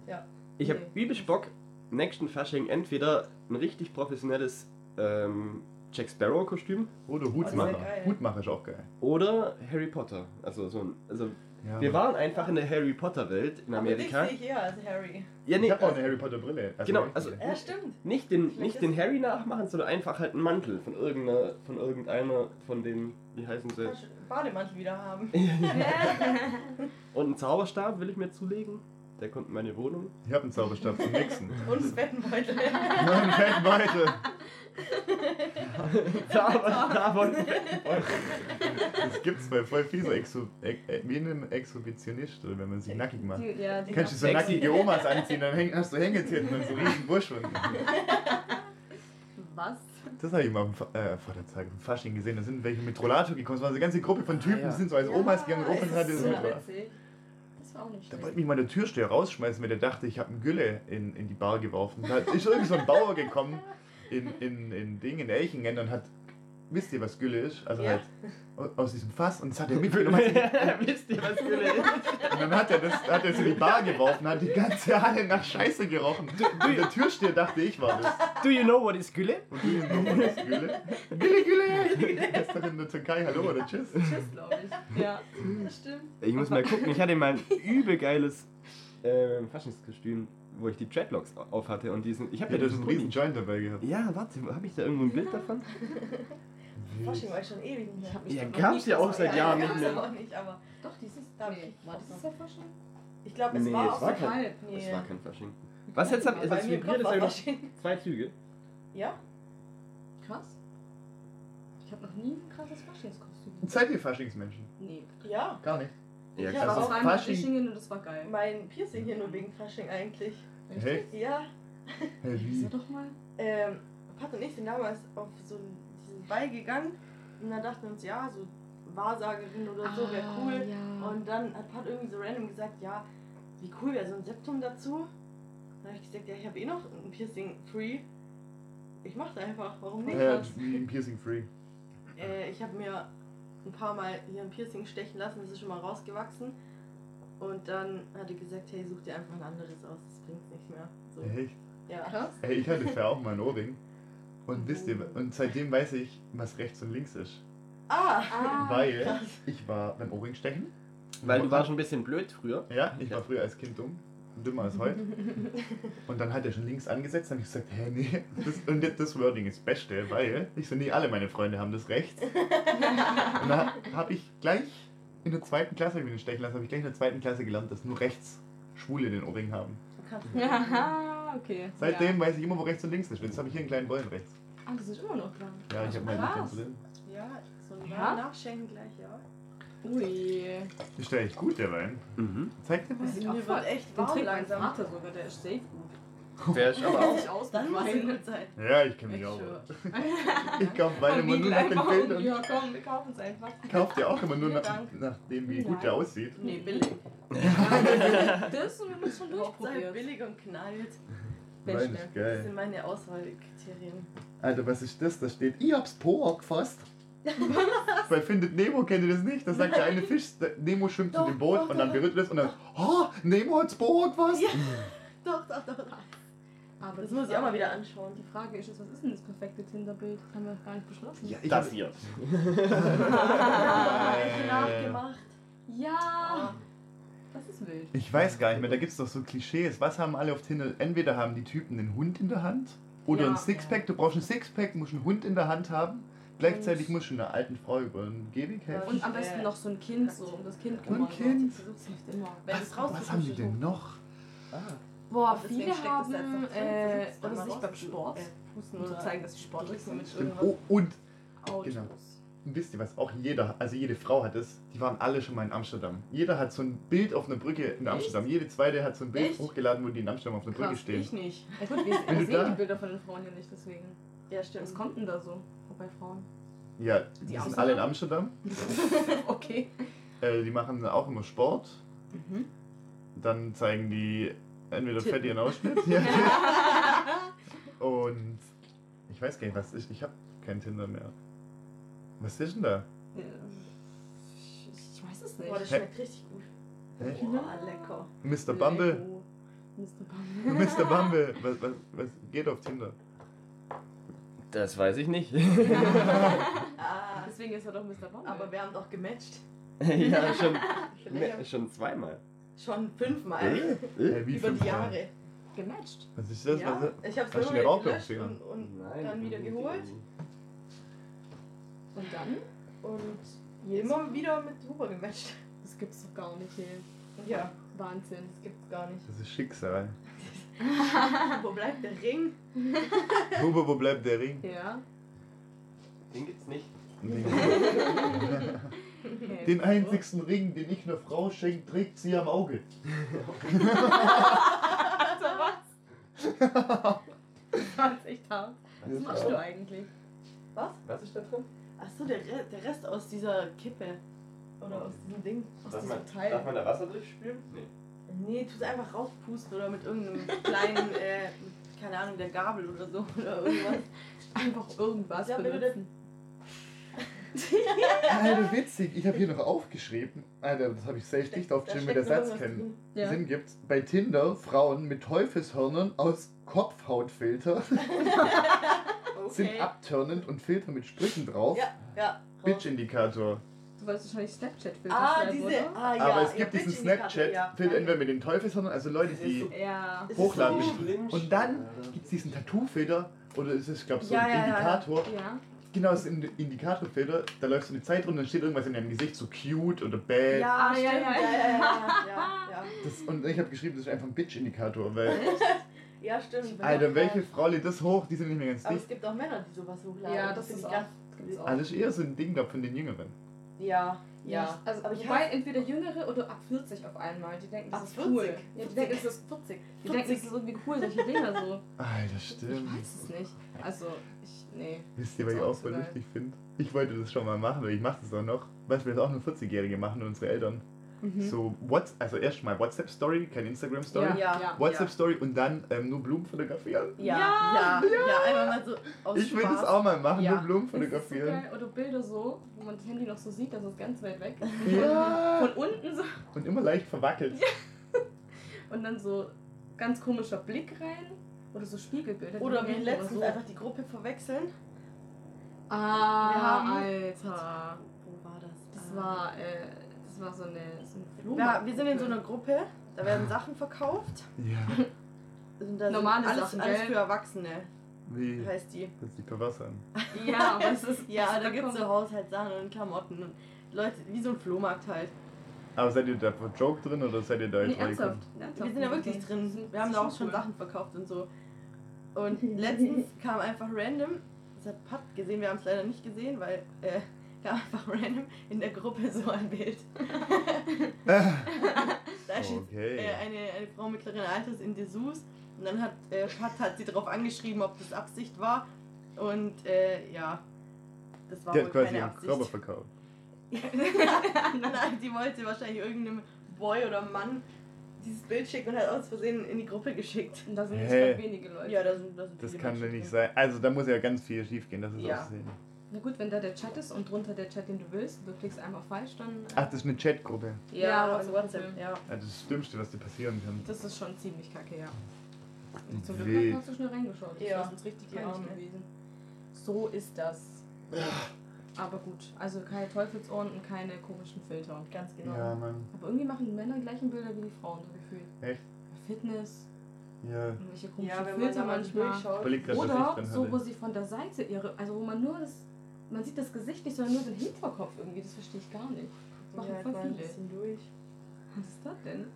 Geil. Ich habe übelst Bock, nächsten Fasching entweder ein richtig professionelles ähm, Jack Sparrow Kostüm Oder Oh, Hutmacher. geil. Hutmacher ist auch geil. oder Harry Potter. Also so ein, also Ja, wir waren einfach in der Harry Potter Welt in Amerika. Aber dich sehe ich eher als Harry. Ja, Ich nee, habe auch eine Harry Potter Brille. Genau, echt also-. Ja, stimmt. nicht den, Vielleicht nicht den Harry nachmachen, sondern einfach halt einen Mantel von irgendeiner, von irgendeiner von den, wie heißen sie? Bademantel wieder haben. Und einen Zauberstab will ich mir zulegen. Der kommt in meine Wohnung. Ich habe einen Zauberstab zum Mixen. Und einen Bettenbeutel. Nein, fett weiter. Zauberstab und Das gibt's bei voll viel so Exo, Ex, äh, wie einem Exhibitionist, oder wenn man sich nackig macht. Die, ja, die Kannst du so Exi- nackige Omas anziehen, dann häng, hast du Hängetitten und so riesen Busch. Und Was? das habe ich mal äh, vor der Zeit im Fasching gesehen. Da sind welche mit Rollator gekommen. Es war so eine ganze Gruppe von Typen, Ah, ja. die sind so als Omas gegangen und es hatte so mit auch nicht Da wollte mich mal der Türsteher rausschmeißen, weil der dachte, ich habe einen Gülle in, in die Bar geworfen. Da ist irgendwie so ein Bauer gekommen in, in, in Ding, in Elchingen und hat, wisst ihr, was Gülle ist? Also Ja. halt au- aus diesem Fass und das hat er mitgenommen. Wisst ihr, was Gülle ist? Und dann hat er das hat er es in die Bar geworfen, hat die ganze Halle nach Scheiße gerochen. Und der Türsteher dachte, ich war das. Do you know what is Gülle? Und du noch das Gülle? Gülle, Gülle! Das ist doch in der Türkei, hallo oder tschüss. Tschüss, glaube ich. Ja. Das stimmt. Ich muss mal gucken, ich hatte mal ein übel geiles äh, Faschingskostüm, wo ich die Dreadlocks auf hatte und diesen. Ich habe Ja, ja du einen riesen. Joint dabei gehabt. Ja, warte, habe ich da irgendwo ein Bild davon? Fasching war ich schon ewig nicht mehr. Ich Ja, gab's ja auch seit Jahren nicht mehr. aber nicht, aber Doch, dieses. Da- Nee, war dieses der Fasching? ich glaube, es Nee, war es auch war so kein- halb. Nee. Es war kein Fasching. Was jetzt habt ihr? Im vibriert jetzt war noch zwei Züge. Ja? Krass. Ich habe noch nie ein krasses Faschingskostüm. Seid ihr Faschingsmenschen? Nee. Ja. Gar nicht. Ja, Ich Ich hab war Also auch in Fasching- und das war geil. Mein Piercing hier nur wegen Fasching eigentlich. Hey, Ja. hey, Sag wie? doch mal. Ähm, Pat und ich sind damals auf so diesen Ball gegangen und dann dachten wir uns, ja, so Wahrsagerin oder so wäre Ah, cool. Ja. Und dann hat Pat irgendwie so random gesagt, ja, wie cool wäre so ein Septum dazu. Dann habe ich gesagt, ja, ich habe eh noch ein Piercing free. Ich mach's einfach, warum nicht? Wie ein Piercing Free. Äh, ich habe mir ein paar Mal hier ein Piercing stechen lassen, das ist schon mal rausgewachsen. Und dann hat er gesagt, hey, such dir einfach ein anderes aus, das bringt nichts mehr. So, Hey, ja. Krass. hey, ich hatte vorher auch mal einen Ohrring. Und wisst ihr, und seitdem weiß ich, was rechts und links ist. Ah! Ah, Weil krass. ich war beim Ohrringstechen Weil du warst schon ein bisschen blöd früher. Ja, ich war früher als Kind dumm. Dümmer als heute. Und dann hat er schon links angesetzt, dann habe ich gesagt, hä, nee, das, und das- Wording ist das Beste, weil ich so, nee, alle meine Freunde haben das rechts. Und da habe ich gleich in der zweiten Klasse, hab ich mich stechen lassen, habe ich gleich in der zweiten Klasse gelernt, dass nur rechts Schwule den Ohrring haben. Haha, okay. Seitdem weiß ich immer, wo rechts und links ist. Jetzt habe ich hier einen kleinen Bollen rechts. Ja. Ah, das ist immer noch dran. Ja, ich habe meinen drin. Ja, so ein Ja? Nachschenken gleich, ja. Ui. Ist der echt gut, der Wein? Mhm. Zeig dir mal. Das Mir auch wird voll- echt warm langsam. Vater sogar, der ist safe gut. Der ist aber auch. Aus Dann muss es Wein. gut sein. Ja, ich kenne mich Ich auch. Ich kaufe Wein immer nur nach den Bildern. Ja, komm, wir kaufen es einfach. Kauft ihr auch immer nur nach, nach dem, wie gut Nein. der aussieht. Nee, billig. Das und wir haben es schon durchprobiert. billig und knallt. Beste. ist Das sind meine Auswahlkriterien. Alter, was ist das? Da steht, ich hab's Poak fast. Bei Findet Nemo kennt ihr das nicht. Da sagt der eine Fisch, der Nemo schwimmt zu Doch, dem Boot doch, und dann berührt er das und dann, oh, Nemo hat's Poak fast. Ja. Doch, doch, doch. doch. Aber Das muss ich auch mal wieder anschauen. Die Frage ist jetzt, was ist denn das perfekte Tinder-Bild? Das haben wir noch gar nicht beschlossen. Ja, ich Das hier. Ah, Äh. nachgemacht. Ja! Das ist wild. Ich weiß gar nicht mehr, da gibt's doch so Klischees. Was haben alle auf Tinder? Entweder haben die Typen einen Hund in der Hand oder Ja. ein Sixpack. Du brauchst ein Sixpack, musst einen Hund in der Hand haben. Gleichzeitig Und- musst du einer alten Frau über den Gehweg helfen. Und am besten noch so ein Kind, so um das Kind Und kümmern. Kind. Was, es was haben die es denn noch? Ah. Boah, viele haben äh, oder sich beim Sport äh, pusten oder unter- zeigen, dass sie sportlich sind mit Stimmt. irgendwas. Oh, und Autos. genau. Wisst ihr was, auch jeder, also jede Frau hat es, die waren alle schon mal in Amsterdam. Jeder hat so ein Bild auf einer Brücke in Amsterdam. Jede zweite hat so ein Bild Echt? hochgeladen, wo die in Amsterdam auf einer Brücke stehen. Ich nicht. Ja gut, wir, wir sehen da- die Bilder von den Frauen ja nicht, deswegen. Ja, stimmt. Was kommt denn da so bei Frauen? Ja, die, Die sind alle in Amsterdam. okay. Äh, die machen auch immer Sport. Mhm. Dann zeigen die entweder Titten. fett ihren Ausschnitt. ja. Und ich weiß gar nicht, was ist. Ich habe kein Tinder mehr. Was ist denn da? Äh, Ich, weiß es nicht. Boah, das Hä? schmeckt richtig gut. Echt? Boah, lecker. Mr. Bumble. Mr. Bumble. Mr. Bumble. Was, was, was geht auf Tinder? Das weiß ich nicht. Ah, Deswegen ist er doch Mr. Bumble. aber wir haben doch gematcht. ja, schon, schon zweimal. Schon fünfmal. Äh, wie Über fünf die? Jahre. gematcht. Was ist das? Ja. Was, Ich hab's Hast du gesehen? und, und dann wieder geholt. Und dann? Und immer wieder mit Huber gematcht. Das gibt's doch gar nicht, ey. Ja, Wahnsinn. das gibt's gar nicht. das ist Schicksal. Wo bleibt der Ring? Huber, wo bleibt der Ring? Ja. Den gibt's nicht. Okay. Den einzigsten Ring, den ich einer Frau schenke, trägt sie am Auge. Also was? Das war jetzt echt hart. Was machst du eigentlich? Was? Was ist da drin? Achso, der, Re der Rest aus dieser Kippe. Oder aus diesem Ding. Aus Darf diesem man, Teil. darf man da Wasser durchspülen? Nee. Nee, tu es einfach rauspusten oder mit irgendeinem kleinen, äh, mit, keine Ahnung, der Gabel oder so. Oder irgendwas. Einfach irgendwas Ja, bitte. benutzen. Alter, witzig. Ich habe hier noch aufgeschrieben. Alter, das habe ich selbst nicht aufgeschrieben, wie der Satz kennen. Ja. Sinn gibt. Bei Tinder Frauen mit Teufelshörnern aus Kopfhautfilter sind Okay. abturnend und Filter mit Sprüchen drauf. Ja, ja. Bitch-Indikator. Du wolltest wahrscheinlich Snapchat-Filter Ah, schreiben, diese. oder? Ah, ja. Aber es ja, gibt diesen Snapchat-Filter ja. entweder mit den Teufelshörnern, also Leute, die so- hochladen. so? Und dann gibt es diesen Tattoo-Filter, oder ist es, glaube so Ja, ein ja, ja, ja. Indikator. Ja. Genau, das ist ein Indikatorfilter. Da läuft so eine Zeit und dann steht irgendwas in deinem Gesicht, so cute oder bad. Ja, Ah, ja, Ja, ja. ja, ja. ja, ja, Das, und ich habe geschrieben, das ist einfach ein Bitch-Indikator, weil, ja, stimmt. Alter, welche Frau lädt das hoch? Die sind nicht mehr ganz Aber dick. es gibt auch Männer, die sowas hochladen. Ja, das finde ist ich auch. ganz- das ist eher so ein Ding, glaub von den Jüngeren. Ja, ja. Also, aber ich wobei hasse- entweder Jüngere oder ab 40 auf einmal. Die denken, das Ab ist 40? cool. Ja, die denken, das ist 40. Die denken, das ist irgendwie cool, solche Dinger so. Alter, Ich stimmt. weiß es nicht. Also, ich, nee. Wisst ihr, was ich Ist auch lustig finde? Ich wollte das schon mal machen, oder ich mache das auch noch. Weißt du, das auch nur 40-Jährige machen und unsere Eltern. Mhm. So, What's, also erstmal WhatsApp-Story, kein Instagram-Story. Ja, Ja. ja. WhatsApp-Story und dann ähm, nur Blumen fotografieren. Ja, Ja. ja, ja, einfach mal so aus Ich will Spaß. das auch mal machen, Ja. nur Blumen Das ist so fotografieren. geil. Oder Bilder so, wo man das Handy noch so sieht, dass es ganz weit weg ist. Ja. Von unten so. Und immer leicht verwackelt. Und dann so ganz komischer Blick rein. Oder so Spiegelbilder. Oder wie letztens so. einfach die Gruppe verwechseln. Ah, Wir haben- Alter. Wo war das? Das war, äh, war so eine, so eine Ja, wir sind in so einer Gruppe, da werden Sachen verkauft. Ja. Und da Normale sind alles, Sachen, alles für Erwachsene, Wie? heißt die. Das sieht pervers an. Ja, aber es ist. Ja, da gibt es so Haushaltssachen und Klamotten und Leute, wie so ein Flohmarkt halt. Aber seid ihr da für Joke drin oder seid ihr da Nee, jetzt ernsthaft. ernsthaft. Wir sind ja wirklich drin. ist- Wir haben da ist auch schon cool. Sachen verkauft und so. Und letztens kam einfach random, das hat Pat gesehen, wir haben es leider nicht gesehen, weil äh, kam einfach random in der Gruppe so ein Bild. da ist jetzt Okay. äh, eine, eine Frau mittleren Alters in Dessous und dann hat äh, Pat hat sie darauf angeschrieben, ob das Absicht war. Und äh, ja, das war Die wohl hat quasi keine Absicht. Körper verkauft. Nein, die wollte wahrscheinlich irgendeinem Boy oder Mann dieses Bild schicken und hat aus Versehen in die Gruppe geschickt. Und da sind nicht Hä? ganz wenige Leute. Ja, da sind, da sind Das kann ja Menschen nicht sein. Also da muss ja ganz viel schief gehen, das ist Ja. auch sehen. Na gut, wenn da der Chat ist und drunter der Chat, den du willst, du klickst einmal falsch, dann. äh, Ach, das ist eine Chatgruppe. Ja, Ja, also WhatsApp, ja. Ja, das ist das Schlimmste, was dir passieren kann. Das ist schon ziemlich kacke, ja. Und zum Glück hast du schnell reingeschaut. Das Ja, ist uns richtig peinlich Arme. gewesen. So ist das. Aber gut, also keine Teufelsohren und keine komischen Filter. Ganz genau. Ja, Mann. Aber irgendwie machen die Männer die gleichen Bilder wie die Frauen, so gefühlt. Echt? Fitness, Ja. irgendwelche komischen Ja, wenn man Filter da mal manchmal. durchschaut. Ich Oder so, wo sie von der Seite ihre, also wo man nur das, man sieht das Gesicht nicht, sondern nur den Hinterkopf irgendwie, das verstehe ich gar nicht. Das machen Ja, voll mal ein viele. bisschen durch. Was ist das denn?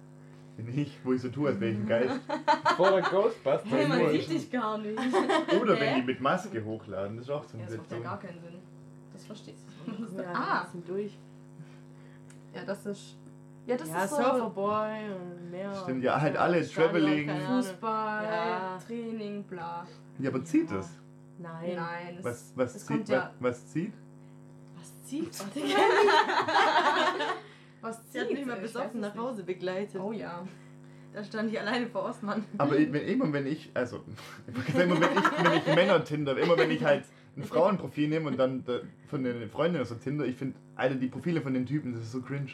Bin ich, wo ich so tue, als wäre ich ein Geist. Vor der Ghostbusters. Hey, man sieht ich- dich gar nicht. Oder wenn die mit Maske hochladen, das ist auch so Ja, ein das Witz. macht ja gar keinen Sinn. Das verstehe ich nicht. Was ist Ja, das? ein Ah, bisschen durch. ja, das ist. Ja, das ja, ist so Surferboy und mehr. Stimmt, ja, halt alle Stadion, Traveling. Fußball, Ja. Training, bla. Ja, aber zieht es? Nein. Nein, es, Was, was, es zieht, was, ja. was zieht? Was zieht? Warte, Was Sie hat mich mal besoffen nach Hause begleitet. Oh ja. Da stand ich alleine vor Osman. Aber wenn, immer wenn ich, also, immer wenn ich, wenn ich Männer tinder, immer wenn ich halt ein Frauenprofil nehme und dann da, von den Freundinnen so tinder, ich finde, Alter, die Profile von den Typen, das ist so cringe.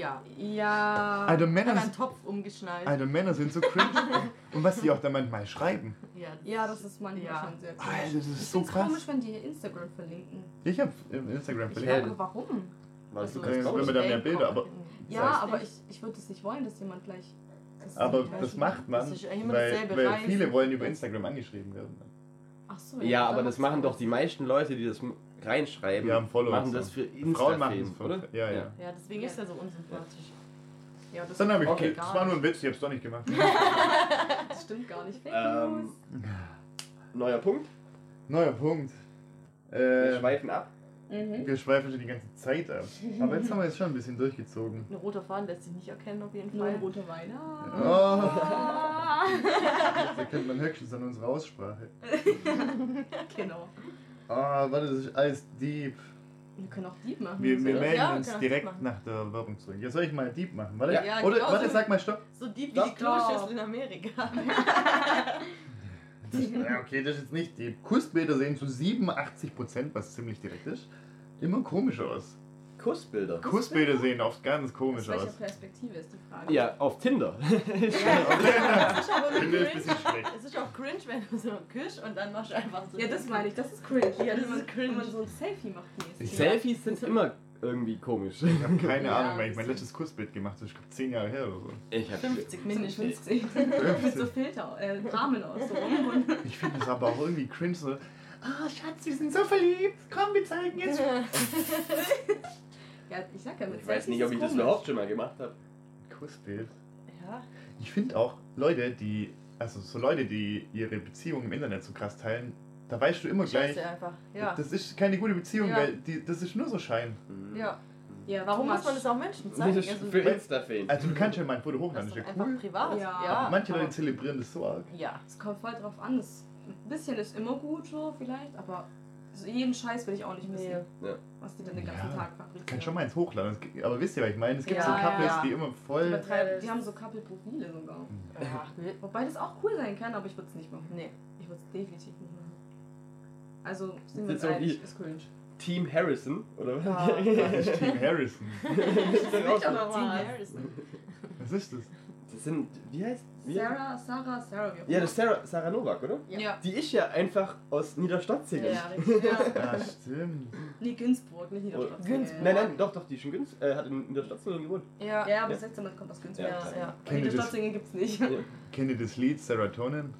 Ja. Ja. Alter, Hat Männer, einen Topf umgeschnallt. Alter, Männer sind so cringe. und was die auch da manchmal schreiben. Ja, Ja, das ist manchmal Ja. schon sehr Alter, komisch. das Ich ist so find's komisch, krass. wenn die Instagram verlinken. Ich hab im Instagram Ich verlinkt. frage, warum? Warst du Also, Äh, ganz wenn raus? man da mehr Bilder, aber, Ja, heißt aber ich, ich würde es nicht wollen, dass jemand gleich. das aber das du? macht man, Das immer weil, dasselbe weil viele wollen über Instagram angeschrieben werden. Ach so, Ja, dann aber das machen doch die meisten Leute, die das reinschreiben, Die haben Follower machen das für Frauen machen es oder? Ja, ja. Ja, deswegen ist er so unsympathisch. Ja, das, Dann habe ich, Okay. das war nur ein Witz, ich hab's doch nicht gemacht. das stimmt gar nicht. Ähm, neuer Punkt. Neuer Punkt. Wir Äh, schweifen ab. Mhm. wir schweifen schon die ganze Zeit ab. Aber jetzt haben wir es schon ein bisschen durchgezogen. Ein roter Faden lässt sich nicht erkennen auf jeden Nur ein Fall. roter Wein. Oh, Ah. das erkennt man höchstens an unserer Aussprache. genau. Ah, warte, das ist alles deep. Wir können auch Dieb machen. Wir, wir melden Ja, uns direkt nach der Werbung zurück. Ja, soll ich mal deep machen? Warte, Ja, ja, oder, genau warte so. sag mal stopp. So deep wie die Kloschüssel in Amerika. Ja, okay, das ist jetzt nicht deep. Kussbilder sehen zu 87%, was ziemlich direkt ist, immer komisch aus. Kussbilder. Kussbilder sehen oft ganz Aus komisch welcher aus. Perspektive ist die Frage? Ja, auf Tinder. Ja, es ist aber schlecht. Es ist auch cringe, wenn du so küsst und dann machst du einfach so. Ja, das meine ich, das ist cringe. Ja, das wenn man, ist cringe. Wenn man so ein Selfie macht mäßig. Selfies sind immer irgendwie komisch. Ich habe keine Ja, Ahnung, weil ich mein letztes Kussbild gemacht habe. Ich glaube, 10 Jahre her oder so. Ich hab 50 Mindestens Mindestens. 50. Mit so Filter, äh, Rahmen aus so rum. Und Ich finde das aber auch irgendwie cringe. So, ah, Schatz, wir sind so verliebt. Komm, wir zeigen jetzt. ja, ich sag ja, mit Ich weiß nicht, ob ist ich das komisch. überhaupt schon mal gemacht habe. Kussbild. Ja, Ich finde auch Leute, die, also so Leute, die ihre Beziehung im Internet so krass teilen, da weißt du immer gleich, scheiße einfach. Ja. das ist keine gute Beziehung, Ja. weil die, das ist nur so Schein. Mhm. ja. Ja, Warum muss man das das auch Menschen Das zeigen? ist Also, für Insta-Fame. Also du kannst ja mal ein Foto das hochladen, ist das doch ist ja einfach cool. privat. Ja. Ja. Manche aber- Leute zelebrieren das so arg. Ja. Es kommt voll drauf an. Das, ein bisschen ist immer gut so vielleicht, aber so jeden Scheiß will ich auch nicht wissen, Nee. was die dann den ganzen Ja, Tag fabrizieren. Kann schon mal. Es gibt- Aber wisst ihr, was ich meine? Es gibt Ja, so Couples, ja. die immer Die, voll. übertreiben- die haben so Couple-Profile sogar. Ja. Wobei das auch cool sein kann, aber ich würde es nicht machen. Nee. Ich würde es definitiv nicht machen. Also sind wir uns auch einig, ist cringe. Team Harrison, oder was? Das ist Team Harrison. Das ist Dean was. Harrison. Was ist das? Das sind, wie heißt, wie Sarah, Sarah, Sarah, wie auch Ja, das ist Sarah, Sarah Novak, oder? Ja. Die ist ja einfach aus Niederstotzingen. Ja, richtig. Ja. Ja, stimmt. Nee, Günzburg, nicht Niederstadt. Günzburg. Nein, nein, doch, doch, die ist schon günst, äh, hat in Niederstotzingen gewohnt. Ja, ja aber Ja. 16 Mal kommt aus Günzburg. Ja, Ja, ja. Niederstotzingen gibt's nicht. Ja. Kennt ihr das Lied Serotonin?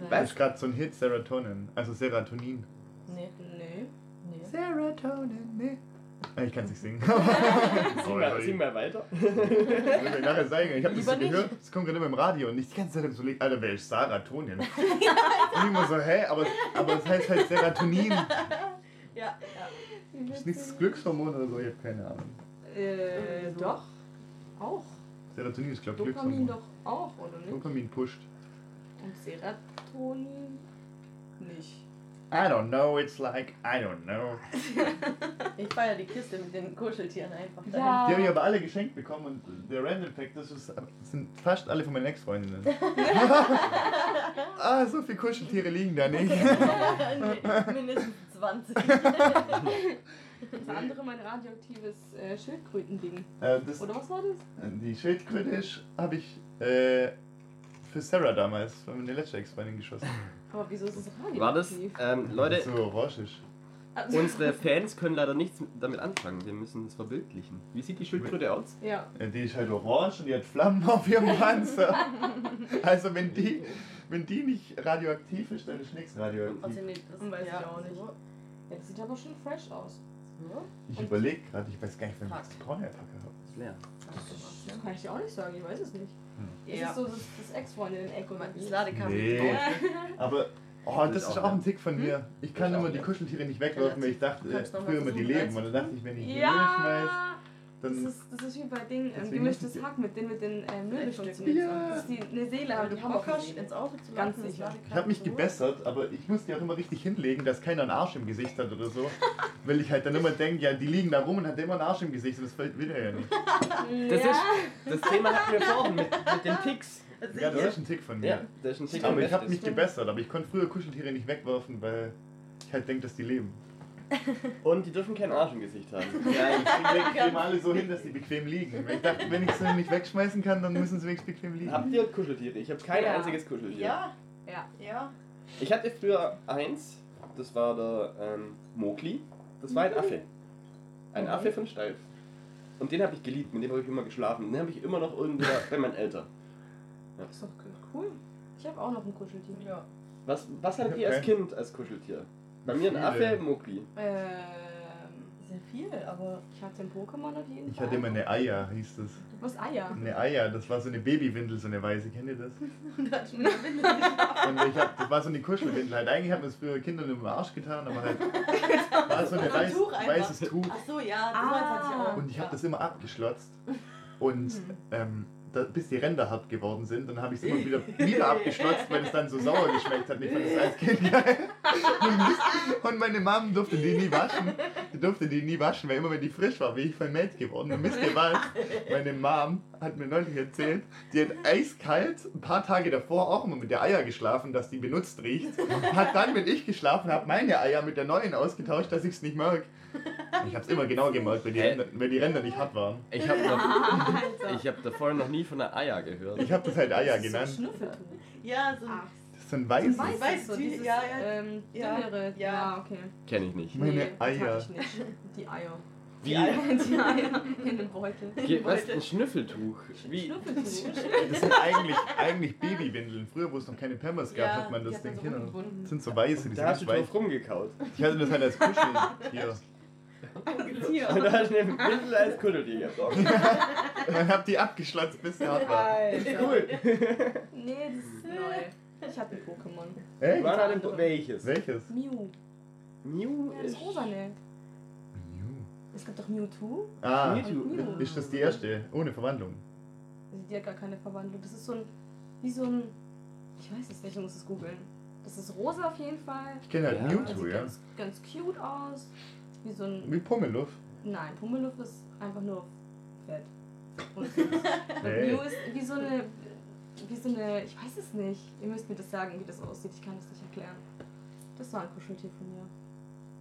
Was? Das ist gerade so ein Hit, Serotonin. Also Serotonin. Nee. Nee. Nee. Serotonin, ne? Ich kann es nicht singen. Sing mal, sing mal weiter. Ich will nachher sagen, ich habe das so nicht. gehört, das kommt gerade immer im Radio und nicht die ganze Zeit so Alter, wer ist Serotonin? und ich immer so, hä, aber, aber es heißt halt Serotonin. Ja, ja. Ist nicht das Glückshormon oder so, ich habe keine Ahnung. Äh, doch. Auch. Serotonin ist, glaube ich, Dopamin Glückshormon. doch auch, oder nicht? Dopamin pusht. Und Serotonin nicht. I don't know, it's like, I don't know. Ich feiere die Kiste mit den Kuscheltieren einfach. Ja. Die habe ich aber alle geschenkt bekommen und der Random Fact, das ist, das sind fast alle von meinen Ex-Freundinnen. ah, so viele Kuscheltiere liegen da nicht. nee, mindestens 20. Das andere mein radioaktives äh, Schildkrötending. Äh, das, Oder was war das? die Schildkröte ist- habe ich äh, für Sarah damals, für meine letzte Ex-Freundin geschossen. Aber wieso ist es radioaktiv? War das? Ähm, Leute. Also- unsere Fans können leider nichts damit anfangen. Wir müssen es verbildlichen. Wie sieht die Schildkröte aus? Ja. Die ist halt orange und die hat Flammen auf ihrem Panzer. Also wenn die, wenn die nicht radioaktiv ist, dann ist nichts radioaktiv. Also, nee, das Weiß ich ja, auch nicht. Ja, das sieht aber schon fresh aus. So. Ich überlege gerade, ich weiß gar nicht, wenn ich das Kornelpacker habe. Ist leer. Das kann ich dir auch nicht sagen, ich weiß es nicht. Das Ja. ist so das, das Ex-Freundin-Eck oder Das wie? Ladekabel. Nee. Aber oh, Das das ist auch auch ein. Tick von mir. Ich kann Das ist immer die. Kuscheltiere nicht wegwerfen, weil ich dachte, äh, früher immer die leben. Und dann dachte ich, wenn ich die Ja! Das ist, das ist wie bei Ding, ähm, gemischtes Hack mit den, mit den Fleischstücken. Möbelstücken. Ja. Das ist die, eine Seele, aber die haben auch hast, ins Auto zu Ganz sicher. Ich habe mich gebessert, aber ich muss die auch immer richtig hinlegen, dass keiner einen Arsch im Gesicht hat oder so. Weil ich halt dann immer denke, ja, die liegen da rum und hat immer einen Arsch im Gesicht und das fällt wieder ja nicht. Das, ist, das Thema hatten wir vorhin mit, mit den Ticks. Ja, das ist- ein Tick von Ja, mir. das ist ein Tick. Aber ich habe mich gebessert, aber ich konnte früher Kuscheltiere nicht wegwerfen, weil ich halt denke, dass die leben. Und die dürfen keinen Arsch im Gesicht haben. Ja, ich immer alle so hin, dass die bequem liegen. Weil ich dachte, wenn ich sie nicht wegschmeißen kann, dann müssen sie wenigstens bequem liegen. Habt ihr Kuscheltiere? Ich habe kein Ja. einziges Kuscheltier. Ja, Ja. ja. Ich hatte früher eins, das war der ähm, Mowgli. Das war ein Affe. Ein Mhm. Affe von Steif. Und den habe ich geliebt, mit dem habe ich immer geschlafen. Den habe ich immer noch irgendwo bei meinen Eltern. Das ist doch cool. Ich habe auch noch ein Kuscheltier. ja. Was, was hattet ihr als Kind als Kuscheltier? Bei mir ein. Affe, Mowgli. Ähm, Sehr viel, aber ich hatte ein Pokémon auf jeden Ich Fall. hatte immer eine Eier, hieß das. Was Eier? Eine Eier, das war so eine Babywindel, so eine weiße, kennt ihr das? da hat schon eine Windel nicht Und ich hab, das war so eine Kuschelwindel halt. Eigentlich hat man es früher Kindern im Arsch getan, aber halt war so ein weiß, Tuch einfach. weißes Tuch. Ach so, ja, Ah. sowas hatte ich auch. Und ich habe ja. das immer abgeschlotzt. Und ähm, da, bis die Ränder hart geworden sind, dann habe ich es immer wieder, wieder abgeschlotzt, weil es dann so sauer geschmeckt hat. Und ich fand das als Kind geil. Und, meine Mom durfte die nie waschen. Die durfte die nie waschen, weil immer wenn die frisch war, bin ich vermählt geworden. Und wisst ihr was? Meine Mom hat mir neulich erzählt, die hat eiskalt ein paar Tage davor auch immer mit der Eier geschlafen, dass die benutzt riecht. Hat dann, wenn ich geschlafen habe, meine Eier mit der neuen ausgetauscht, dass ich es nicht mag. Ich habe es immer genau gemerkt, weil die? Ränder, weil die Ränder nicht hart waren. Ich habe hab davor noch nie von einer Eier gehört. Ich habe das halt Eier Das ist genannt. So. Ja, so so ein so weißes. ein weißes, Weiß, so die- dieses, ja, ja. ähm, Ja, dünnere. ja. Ja, okay. Kenne ich nicht. Meine nee, Eier. ich nicht. Die Eier. Wie? Die Eier in dem Beutel. Ge- Was? Ein Schnüffeltuch? Wie? Schnüffeltuch. Das sind eigentlich, eigentlich Babywindeln. Früher, wo es noch keine Pampers gab, Ja, hat man die das Ding so hier. rumgebunden. Das sind so weiße, die Da sind hast drauf rumgekaut. Ich hatte das halt als Kuscheltier. Tier. Und da hast du eine Windel als Kuscheltier gehabt. Und dann hab die abgeschlotzt, bis der hart war. Cool. Nee, das ist neu. Ich hatte ein Pokémon. Echt? War da denn welches? Welches? Mew. Mew Ja, das ist. rosane. Es gibt doch Mewtwo. Ah, Mewtwo. ist das die erste? Ohne Verwandlung. Die hat gar keine Verwandlung. Das ist so ein. Wie so ein. Ich weiß es nicht, ich muss es googeln. Das ist rosa auf jeden Fall. Ich kenne halt Ja. Das Mewtwo, sieht ja. ganz, ganz cute aus. Wie so ein. Wie Pummeluff. Nein, Pummeluff ist einfach nur fett. Und süß. Hey. Mew ist wie so eine. Wie so eine. Ich weiß es nicht. Ihr müsst mir das sagen, wie das aussieht. Ich kann das nicht erklären. Das war ein Kuscheltier von mir.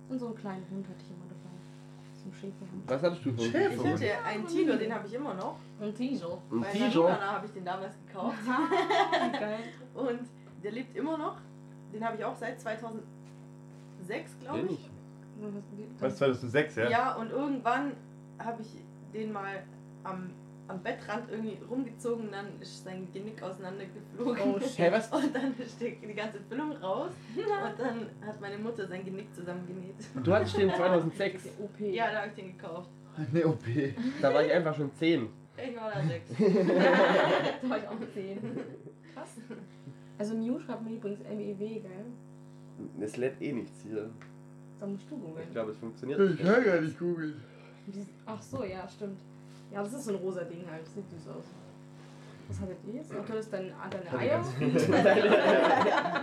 Und so einen kleinen Hund hatte ich immer dabei. So zum Schäferhund. Was hattest du für Ich einen hatte einen Tiger, den habe ich immer noch. Ein Tiger. Ein Bei Tiger? Habe ich den damals gekauft. Geil. Und der lebt immer noch. Den habe ich auch seit 2006, glaube ich. ich. Was, 2006, ja? Ja, und irgendwann habe ich den mal am, am Bettrand irgendwie rumgezogen und dann ist sein Genick auseinandergeflogen. Oh shit. Und dann steckt die ganze Füllung raus und dann hat meine Mutter sein Genick zusammengenäht. Du hattest den 2006. OP. Ja, da habe ich den gekauft. Eine OP. Da war ich einfach schon 10. Ich war da sechs. da war ich auch 10. Krass. Also Mew schreibt mir übrigens MEW, gell? Es lädt eh nichts hier. Da musst du Ich googeln. glaube, es funktioniert Ich kann gar nicht googeln. Ach so, ja, stimmt. Ja, das ist so ein rosa Ding halt. Das sieht süß aus. Was hattet ihr jetzt? Ach, du hattest dein, ah, deine Eier?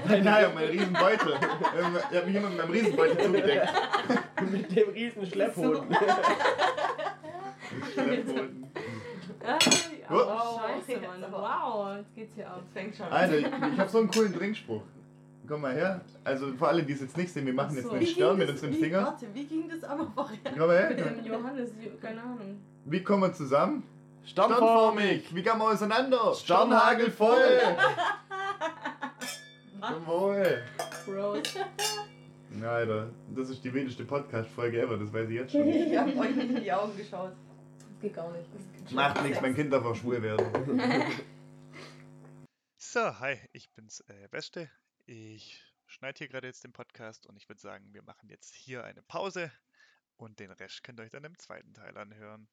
Nein, nein, mein Riesenbeutel. Ähm, Ich habe mich immer mit meinem Riesenbeutel zugedeckt. Mit dem riesen Schlepphoden. Schlepphoden. Oh. oh, scheiße, Jetzt Mann. Wow, jetzt geht's hier ab. Jetzt fängt schon an. Alter, ich, ich habe so einen coolen Trinkspruch. Komm mal her. Also für alle, die es jetzt nicht sehen, wir machen jetzt Ach so. einen Wie Stern mit unseren Fingern. Warte, wie ging das aber vorher? Komm mal Mit her. dem Johannes, keine Ahnung. Wie kommen wir zusammen? Sternformig. Wie gehen wir auseinander? Sternhagel voll. Zum Wohl. Bros. Na, Alter, das ist die wildeste Podcast-Folge ever, das weiß ich jetzt schon. Ich habe euch nicht in die Augen geschaut. Das geht gar nicht. Das Macht nichts, mein Kind darf auch schwul werden. So, hi, ich bin's, äh, Beste. Ich schneide hier gerade jetzt den Podcast und ich würde sagen, wir machen jetzt hier eine Pause und den Rest könnt ihr euch dann im zweiten Teil anhören.